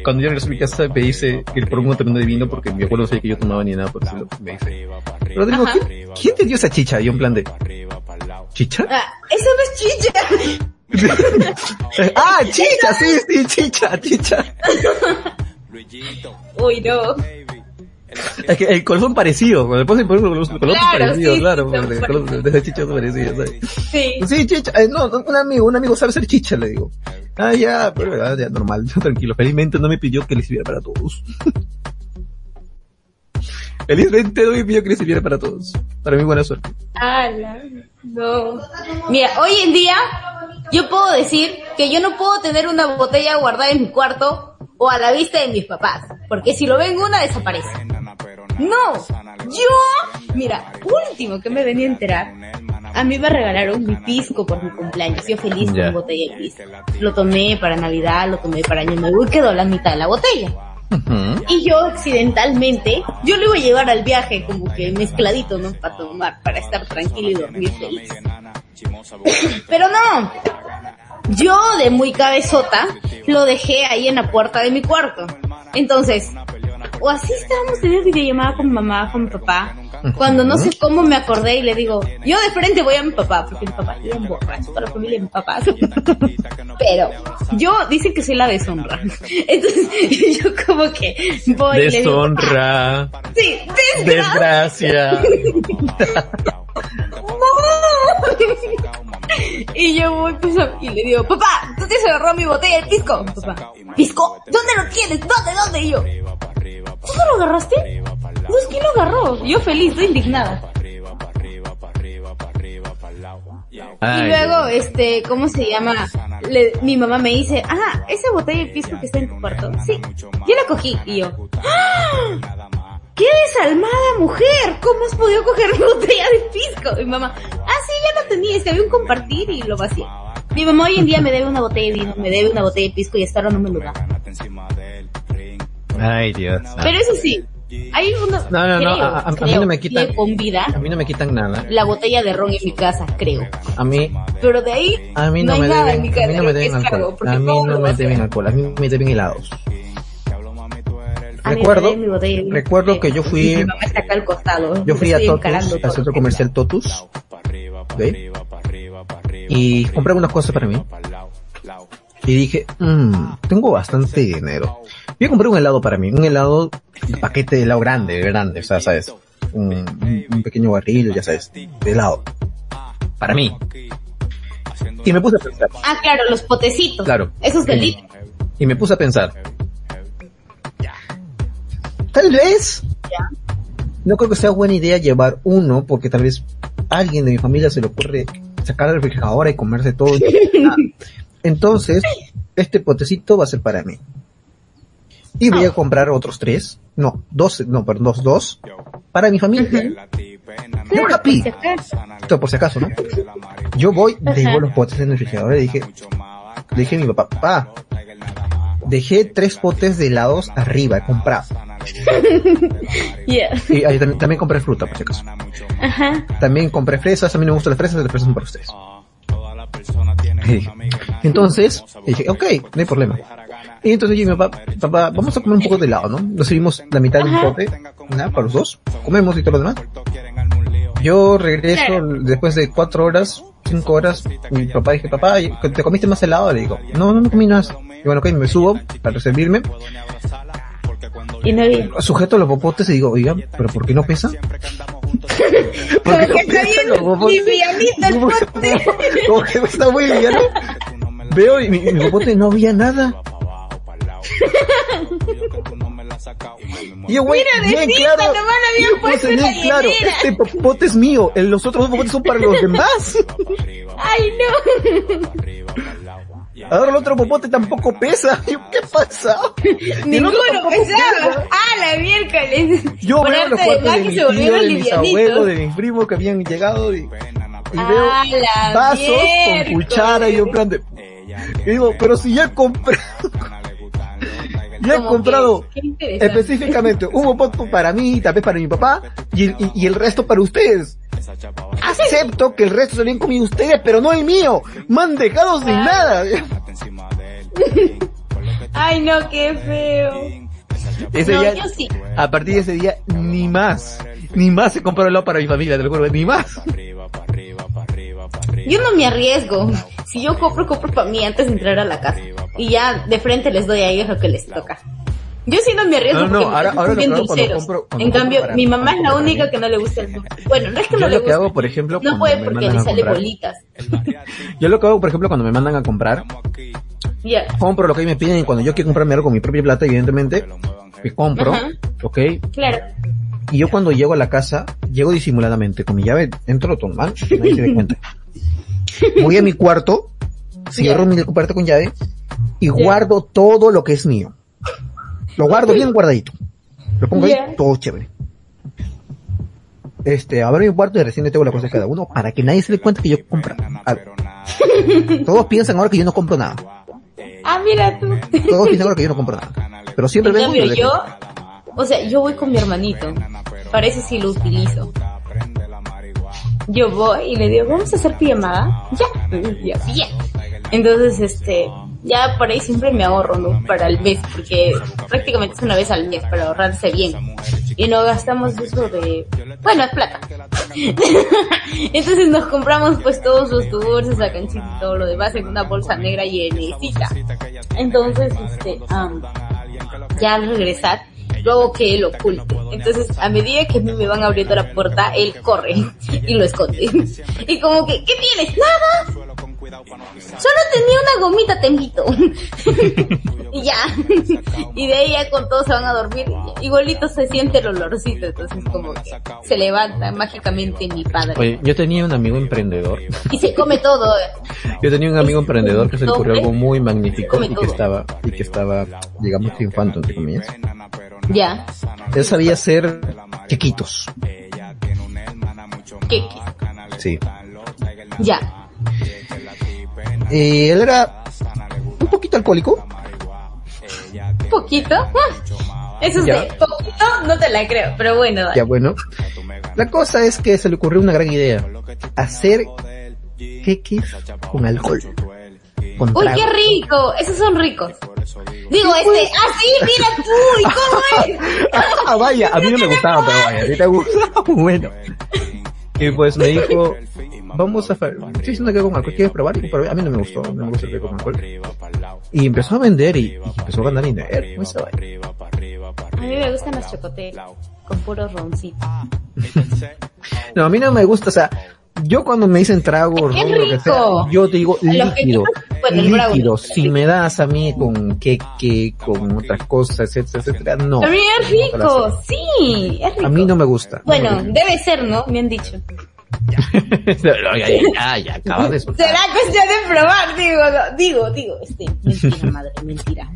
cuando yo regresé a mi casa, me dice, que por un momento terminó de vino, porque mi abuelo no sabía que yo tomaba ni nada, por decirlo, me dice, Rodrigo. ¿quién, quién te dio esa chicha? Y yo en plan de, ¿chicha? Ah, eso no es chicha. ah, chicha, sí, sí, chicha, chicha. Uy, no. Es que el colofón parecido, cuando le por ejemplo, los colofón Claro, parecido, sí, claro, porque el de esa chicha es parecido, ¿sabes? Sí. Sí, chicha, eh, no, un amigo, un amigo sabe hacer chicha, le digo. Ah, ya, pero ah, ya, normal, tranquilo. Felizmente no me pidió que le sirviera para todos. Felizmente no me pidió que le sirviera para todos. Para mi buena suerte. Ala, no. Mira, hoy en día yo puedo decir que yo no puedo tener una botella guardada en mi cuarto o a la vista de mis papás, porque si lo ven una desaparece. No, yo, mira, último que me venía a enterar, a mí me regalaron mi pisco por mi cumpleaños, yo feliz Ya. con botella de pisco. Lo tomé para Navidad, lo tomé para Año Nuevo y quedó la mitad de la botella. Y yo accidentalmente, yo lo iba a llevar al viaje como que mezcladito, ¿no? Para tomar, para estar tranquilo y dormir feliz. Pero no, yo de muy cabezota lo dejé ahí en la puerta de mi cuarto. Entonces, o así estábamos teniendo videollamada con mi mamá, con mi papá. Cuando no sé cómo me acordé y le digo, yo de frente voy a mi papá, porque mi papá es bien borracho, toda la familia de mi papá. Pero yo dicen que soy la deshonra. Entonces yo como que voy y le digo, Deshonra, sí, desgracia. desgracia. Y yo voy pues y le digo, papá, tú te agarró mi botella de pisco. Papá, ¿pisco? ¿Dónde lo tienes? ¿Dónde? ¿Dónde? Y yo, ¿tú no lo agarraste? No es que lo agarró. Yo feliz, estoy indignada. y luego, este, ¿cómo se llama? Le- mi mamá me dice, ah, esa botella de pisco que está en tu cuarto. Sí, yo la cogí. Y yo, ¡Ah! ¡Qué desalmada mujer! ¿Cómo has podido coger botella de pisco? Mi mamá, ah, sí, ya lo tenía, es que había un compartir y lo vacié. Mi mamá hoy en día me debe una botella de vino, me debe una botella de pisco y hasta ahora no me lo da. Ay, Dios. Pero eso sí, hay uno, No, no, no, creo, a- a- a mí creo no me quitan- con vida A mí no me quitan nada. la botella de ron en mi casa, creo. A mí, Pero de ahí a mí no, no, hay me nada deben, en mi a casa. mí no me deben alcohol. A mí no me deben alcohol, a mí me deben helados. A Recuerdo, deben de recuerdo que yo fui, Mi mamá está acá al costado. yo fui a Totus, al centro comercial Totus, ¿ve? Y compré unas cosas para mí. Y dije, mmm, tengo bastante dinero. Yo compré un helado para mí, un helado, un paquete de helado grande, grande, o sea, sabes, un, pequeño barril, ya sabes, de helado. Para mí. Y me puse a pensar, Ah, claro, los potecitos. Claro. Esos de litro. y me puse a pensar, tal vez, no creo que sea buena idea llevar uno, porque tal vez a alguien de mi familia se le ocurre sacar el refrigerador y comerse todo. Entonces, este potecito va a ser para mí. Y voy a comprar otros tres, no, dos, no, perdón, dos, dos, para mi familia. Esto por si acaso, ¿no? Yo voy, dejo los potes en el refrigerador y dije, le dije a mi papá, papá, dejé tres potes de helados arriba, he comprado. Yeah. Y ahí también, también compré fruta, por si acaso. Ajá. También compré fresas, a mí no me gustan las fresas, las fresas son para ustedes. Entonces, dije, ok, no hay problema. Y entonces yo y mi papá, papá, vamos a comer un poco de helado, ¿no? Nos servimos la mitad de un pote, ¿no? Para los dos, comemos y todo lo demás. Yo regreso Claro. después de cuatro horas, cinco horas, mi papá dije, papá, ¿te comiste más helado? Le digo, no, no me comí nada. Y bueno, ok, me subo para servirme, Y no sujeto los popotes y digo, oiga, ¿pero por qué no pesa? ¿Por Como que está bien livianito el pote. como que está muy liviano. Veo y mi, mi popote no había nada. Y yo, güey, Mira, bien de claro, no me lo habían yo puesto puse en la bien claro, este popote es mío, los otros dos popotes son para los demás. Ay, no. Ahora el otro popote tampoco pesa. Yo, ¿qué pasa? Ninguno pesaba. pesa. Ah, la miércoles. Yo Por veo los de cuartos de de mis abuelos, de mis primos que habían llegado y, y veo Ah, vasos con cuchara y yo plan de... Y digo, pero si ya he comprado... ya he comprado específicamente un popote para mí, tal vez para mi papá y, y, y el resto para ustedes. Acepto que el resto se lo han comido ustedes, pero no el mío. Me han dejado sin nada. Ay, no, qué feo. Ese No, día, yo sí. a partir de ese día, ni más. Ni más he comprado helado para mi familia, te lo juro, ni más. Yo no me arriesgo. Si yo compro, compro para mí antes de entrar a la casa. Y ya de frente les doy a ellos lo que les toca. Yo sí no me arriesgo No, no, porque ahora- ahora lo bien que cuando dulceros. compro- en cambio, para- mi mamá es la única mí. que no le gusta el dulce. Bueno, no es que no Yo le lo que guste. hago, por ejemplo, No puede porque le sale bolitas. Yo lo que hago, por ejemplo, cuando me mandan a comprar, compro lo que me piden y cuando yo quiero comprarme algo con mi propia plata, evidentemente, me compro, Ajá. ¿ok? Claro. Y yo cuando llego a la casa, llego disimuladamente, con mi llave, entro normal, que nadie se dé cuenta. Voy a mi cuarto, cierro mi cuarto con llave y guardo todo lo que es mío. Lo guardo bien guardadito. Lo pongo Ya. ahí, todo chévere. Este, abro mi cuarto y recién le tengo la cosa de cada uno para que nadie se dé cuenta que yo compro. Todos piensan ahora que yo no compro nada. Ah, mira tú. Todos piensan ahora que yo no compro nada. Pero siempre En vengo y cambio, dejo. yo, o sea, yo voy con mi hermanito. Parece si lo utilizo. Yo voy y le digo, vamos a hacer pijamada. Ya, ya, bien. Entonces, este, ya por ahí siempre me ahorro, ¿no? Para el mes, porque prácticamente es una vez al mes para ahorrarse bien. Y no gastamos eso de, bueno, es plata. Entonces nos compramos pues todos los dulces, la canchita y todo lo demás en una bolsa negra llenecita. Entonces, este, am, ya al regresar, luego que él oculte. Entonces, a medida que me van abriendo la puerta, él corre y lo esconde. Y como que, ¿qué tienes? Nada. Solo tenía una gomita, te invito. y ya. y de ahí ya con todos se van a dormir. Igualito se siente el olorcito, entonces como que se levanta mágicamente mi padre. Oye, yo tenía un amigo emprendedor. Y se come todo. Yo tenía un amigo emprendedor que se le ocurrió algo muy magnífico y que todo. estaba, y que estaba, digamos, triunfando, entre comillas. Ya. Él sabía hacer quequitos. ¿Qué? Sí. Ya. Y él era un poquito alcohólico. ¿Poquito? Ah, Eso es de poquito, no te la creo, pero bueno, dale. Ya bueno. La cosa es que se le ocurrió una gran idea. Hacer queques con alcohol. Con Uy, qué rico, esos son ricos. Digo, este, ah, sí, mira tú, ¿y cómo es? Ah, vaya, a mí no me gustaba, pero vaya, a ti te gustaba. Bueno. Y pues me dijo, vamos a hacer, estoy diciendo que con alcohol, ¿quieres probar? Y a mí no me gustó, no me gusta el que con alcohol. Y empezó a vender y, y empezó a ganar dinero. A mí me gustan las chocoteras con puro roncito. No, a mí no me gusta, o sea, yo cuando me dicen trago, ¡Qué ron, lo que sea, rico! yo te digo Los líquido, bueno, el brownie. líquido. Si me das a mí con queque, con otras cosas, etcétera, etcétera, no. A mí es rico, sí, es rico. A mí no me gusta. Bueno, debe ser, ¿no? Me han dicho. ya, ya, ya, ya, acabas de. Será cuestión de probar, digo, no, digo, digo, este, mentira, madre, mentira.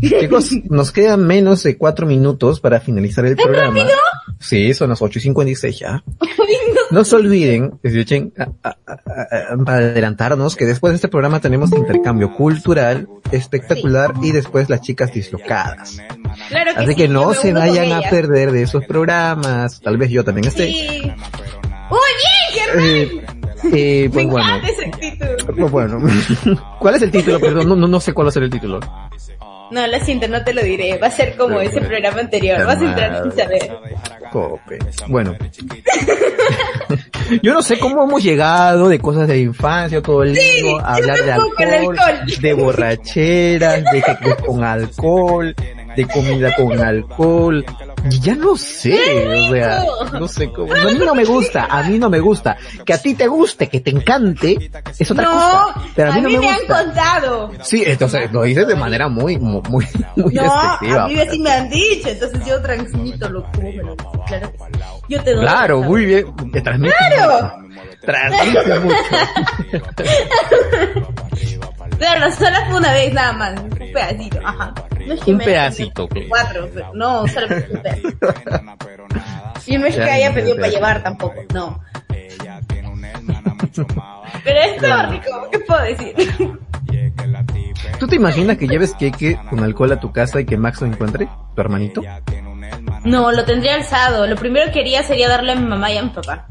Chicos, nos quedan menos de cuatro minutos para finalizar el programa. Sí, son las ocho y cincuenta y seis ya. No se olviden, escuchen, a- a- a- a- para adelantarnos, que después de este programa tenemos intercambio cultural espectacular y después las chicas dislocadas. Claro que Así sí, que no se vayan a perder de esos programas. Tal vez yo también esté. Sí. Uy, bien, Germán. Eh, eh, Me pues bueno. Pues bueno. ¿Cuál es el título? Perdón, no, no, no sé cuál va a ser el título. No, lo siento, no te lo diré. Va a ser como ese programa anterior. Vas a entrar sin saber. Cope. Bueno. Yo no sé cómo hemos llegado de cosas de infancia, todo el Sí, a hablar de alcohol. de borracheras, de, de con alcohol, de comida con alcohol, Ya no sé, o sea, no sé cómo. a mí no me gusta, a mí no me gusta. Que a ti te guste, que te encante, es otra no, cosa. Pero a mí, no me, me, han contado. Sí, entonces lo dices de manera muy, muy, muy, No, a mí sí me han dicho, entonces yo transmito lo que me lo Claro. Yo te doy. Claro, muy bien. Te transmite Claro. mucho. Transmite mucho. Claro, solo fue una vez nada más, un pedacito, ajá. No es que Un pedacito, ok. Cuatro, pero no, solo un pedacito. Y no es que Ya, haya ya, pedido para llevar tampoco, no. Pero es todo rico, ¿qué puedo decir? ¿Tú te imaginas que lleves queque con alcohol a tu casa y que Max lo encuentre? ¿Tu hermanito? No, lo tendría alzado. Lo primero que haría sería darle a mi mamá y a mi papá.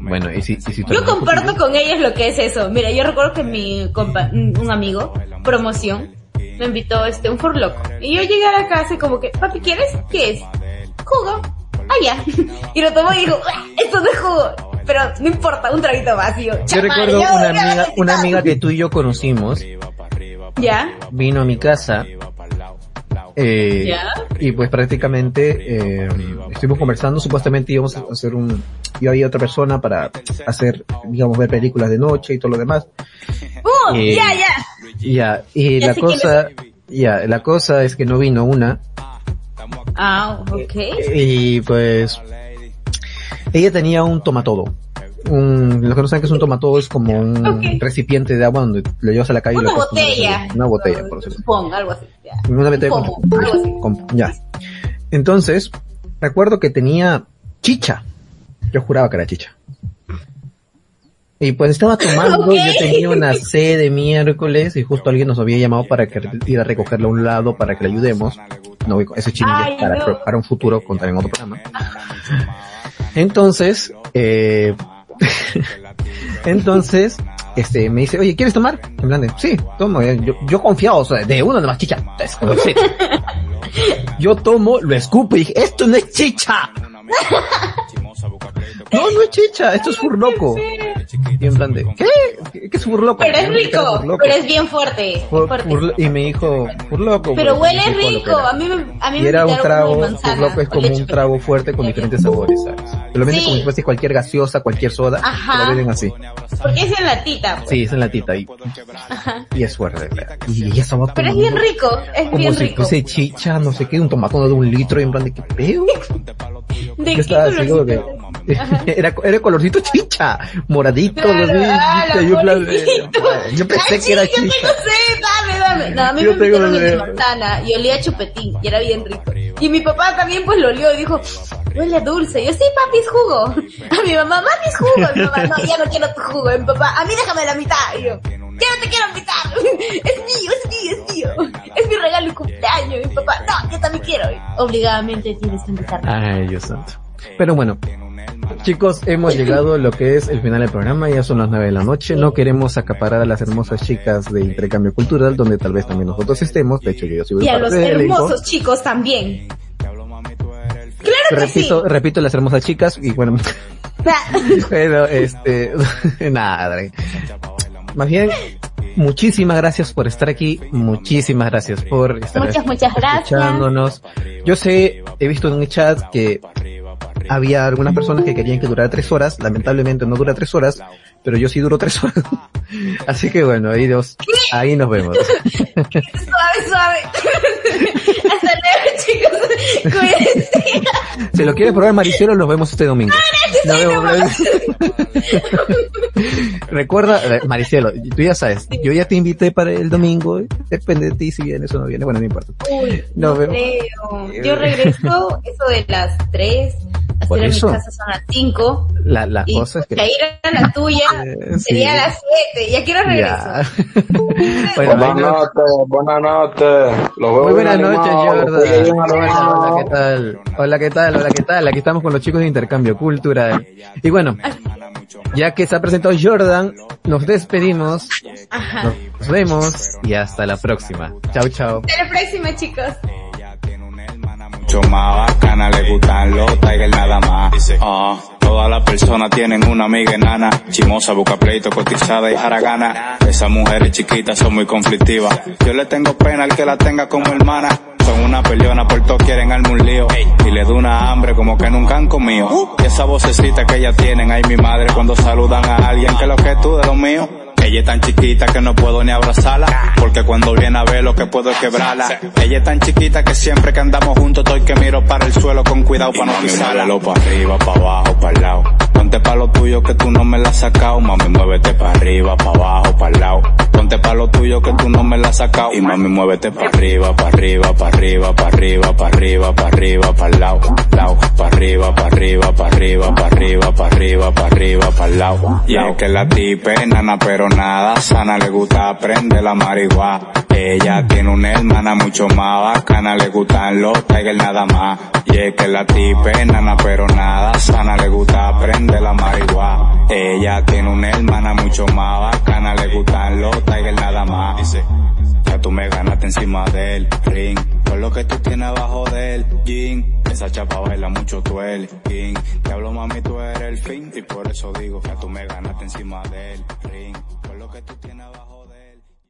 Bueno, y si, y si tu Yo comparto con ellos lo que es eso. Mira, yo recuerdo que mi compa, un amigo, promoción, me invitó este un furloco. Y yo llegué a la casa y como que, papi, ¿quieres? ¿Qué es? Jugo. Ah, ya. Y lo tomó y dijo, "Ah, esto no es jugo. Pero no importa, un traguito vacío. Yo recuerdo una amiga, una amiga que tú y yo conocimos, ¿Ya? vino a mi casa, eh, ¿Ya? y pues prácticamente, eh, estuvimos conversando, supuestamente íbamos a hacer un, yo había otra persona para hacer, digamos, ver películas de noche y todo lo demás. ¡Uh! Eh, ya, ya. Ya, y la cosa, ya, la cosa es que no vino una, Ah, ok. y pues, ella tenía un tomatodo. Un, los que no saben que es un tomatodo es como un recipiente de agua donde lo llevas a la calle y Una lo acostumbras a botella. Una botella, por decirlo. Algo así. ya. Una botella con, Pomo, algo así. con- ya. Entonces, recuerdo que tenía chicha. Yo juraba que era chicha. Y pues estaba tomando, yo tenía una sed de miércoles y justo alguien nos había llamado para que ir a recogerla a un lado para que le ayudemos. No, ese Ay, para, no. para un futuro contar en otro programa. Entonces, eh, entonces, este, me dice, oye, ¿quieres tomar? En plan de, sí, tomo. eh, Yo, yo confiado, o sea, de una de más chicha. Sí. Yo tomo, lo escupo y dije, esto no es chicha. No, no es chicha, esto es furloco. Y en plan de, ¿qué? ¿Qué, es furloco? Pero es rico, pero es bien fuerte. Fur- fuerte. furlo- y me dijo, furloco. Pero huele rico. A mí me, a mí Y me era un trago, manzana, furloco es como un trago fuerte con diferentes sabores, ¿sabes? Te lo venden Sí. como si fuese cualquier gaseosa, cualquier soda, Ajá. te lo venden así. Porque es en latita. pues. Sí, es en latita y, Ajá. y es fuerte. Y ella estaba Pero es bien rico, es Como bien si rico. fuese chicha, no sé qué, un tomatón de un litro y en plan de qué pedo. ¿De qué estaba así que, era, era colorcito chicha, moradito, Claro, ah, chicha, yo en plan pensé Ay, que era chicha. tengo sed, dame, dame. No, a mí Yo me de sed. manzana y olía a chupetín y era bien rico. Y mi papá también pues lo olió y dijo, huele a dulce. Y yo, sí, papi, es jugo. A mi mamá, mami, es jugo. Mi mamá, no, ya no quiero tu jugo. Mi papá, a mí déjame la mitad. Y yo, ya no te quiero mitad. Es mío, es mío, es mío. Es mi regalo de cumpleaños. Mi papá, no, yo también quiero. Obligadamente tienes que invitarme. Ay, Dios santo. Pero bueno, chicos, hemos llegado a lo que es el final del programa, ya son las nueve de la noche, no queremos acaparar a las hermosas chicas de intercambio cultural, donde tal vez también nosotros estemos, de hecho yo soy Y a los hermosos chicos también. Claro que Repito, sí. repito las hermosas chicas y bueno, bueno, este, nada, más bien, muchísimas gracias por estar aquí, muchísimas gracias por estar Muchas, muchas gracias. escuchándonos. Yo sé, he visto en el chat que había algunas personas que querían que durara tres horas, lamentablemente no dura tres horas, pero yo sí duro tres horas. Así que bueno, ahí, dos, ahí nos vemos. Suave, suave. Hasta luego, chicos. Cuídense. Si lo quiere probar Maricielo, nos vemos este domingo. Nos vemos. Recuerda, eh, Maricielo, tú ya sabes, yo ya te invité para el domingo, depende de ti si vienes o no vienes, bueno, no importa. Uy, No no, veo. creo. Yo regreso eso de las 3. Por 3 de eso. mi casa son las 5. La, la Y cosa es que... que ir a la tuya sí. sería a las 7. Ya quiero regresar. Ya. bueno, Buenas noches, buenas noches. Muy buenas noches, Jordan. Hola, ¿qué tal? Hola, ¿qué tal? Hola, ¿qué tal? Aquí estamos con los chicos de intercambio cultural. Y bueno, ya que se ha presentado Jordan, nos despedimos, Ajá. nos vemos y hasta la próxima. Chao, chao. Hasta la próxima, chicos. Mucho más bacana, le gustan los Tiger nada más. Ah, todas las personas tienen una amiga enana, chimosa, busca pleito, cotizada y haragana. Esas mujeres chiquitas son muy conflictivas. Yo le tengo pena al que la tenga como hermana. son una peleona, por todos quieren armar un lío. Y le da una hambre como que nunca han comido. Y esa vocecita que ellas tienen, ay mi madre, cuando saludan a alguien, que lo que tú de lo mío. Ella es tan chiquita que no puedo ni abrazarla, porque cuando viene a ver lo que puedo es quebrarla. Ella es tan chiquita que siempre que andamos juntos estoy que miro para el suelo con cuidado para no pisarla. para arriba, para abajo, para el lado. Ponte pa' lo tuyo que tú no me la has sacado, mami muévete para arriba, para abajo, para el lado. Ponte pa' lo tuyo que tú no me la has sacado y mami muévete para arriba, para arriba, para arriba, para arriba, para arriba, para arriba, para el lado, lado, para arriba, para arriba, para arriba, para arriba, para arriba, para arriba, para el lado. Y es que la tipe nana pero nada sana, le gusta aprender la marihuana. Ella tiene una hermana mucho más bacana, le gustan los tigers nada más. Y es que la tipe nana pero nada sana, le gusta aprender la marihuana. Ella tiene una hermana mucho más bacana, le gustan los tigers nada más. Ya tú me ganaste encima del ring, con lo que tú tienes abajo del jean. Esa chapa baila mucho tú el king. Te hablo mami, tú eres el fin. Y por eso digo que tú me ganaste encima del ring. Con lo que tú tienes abajo del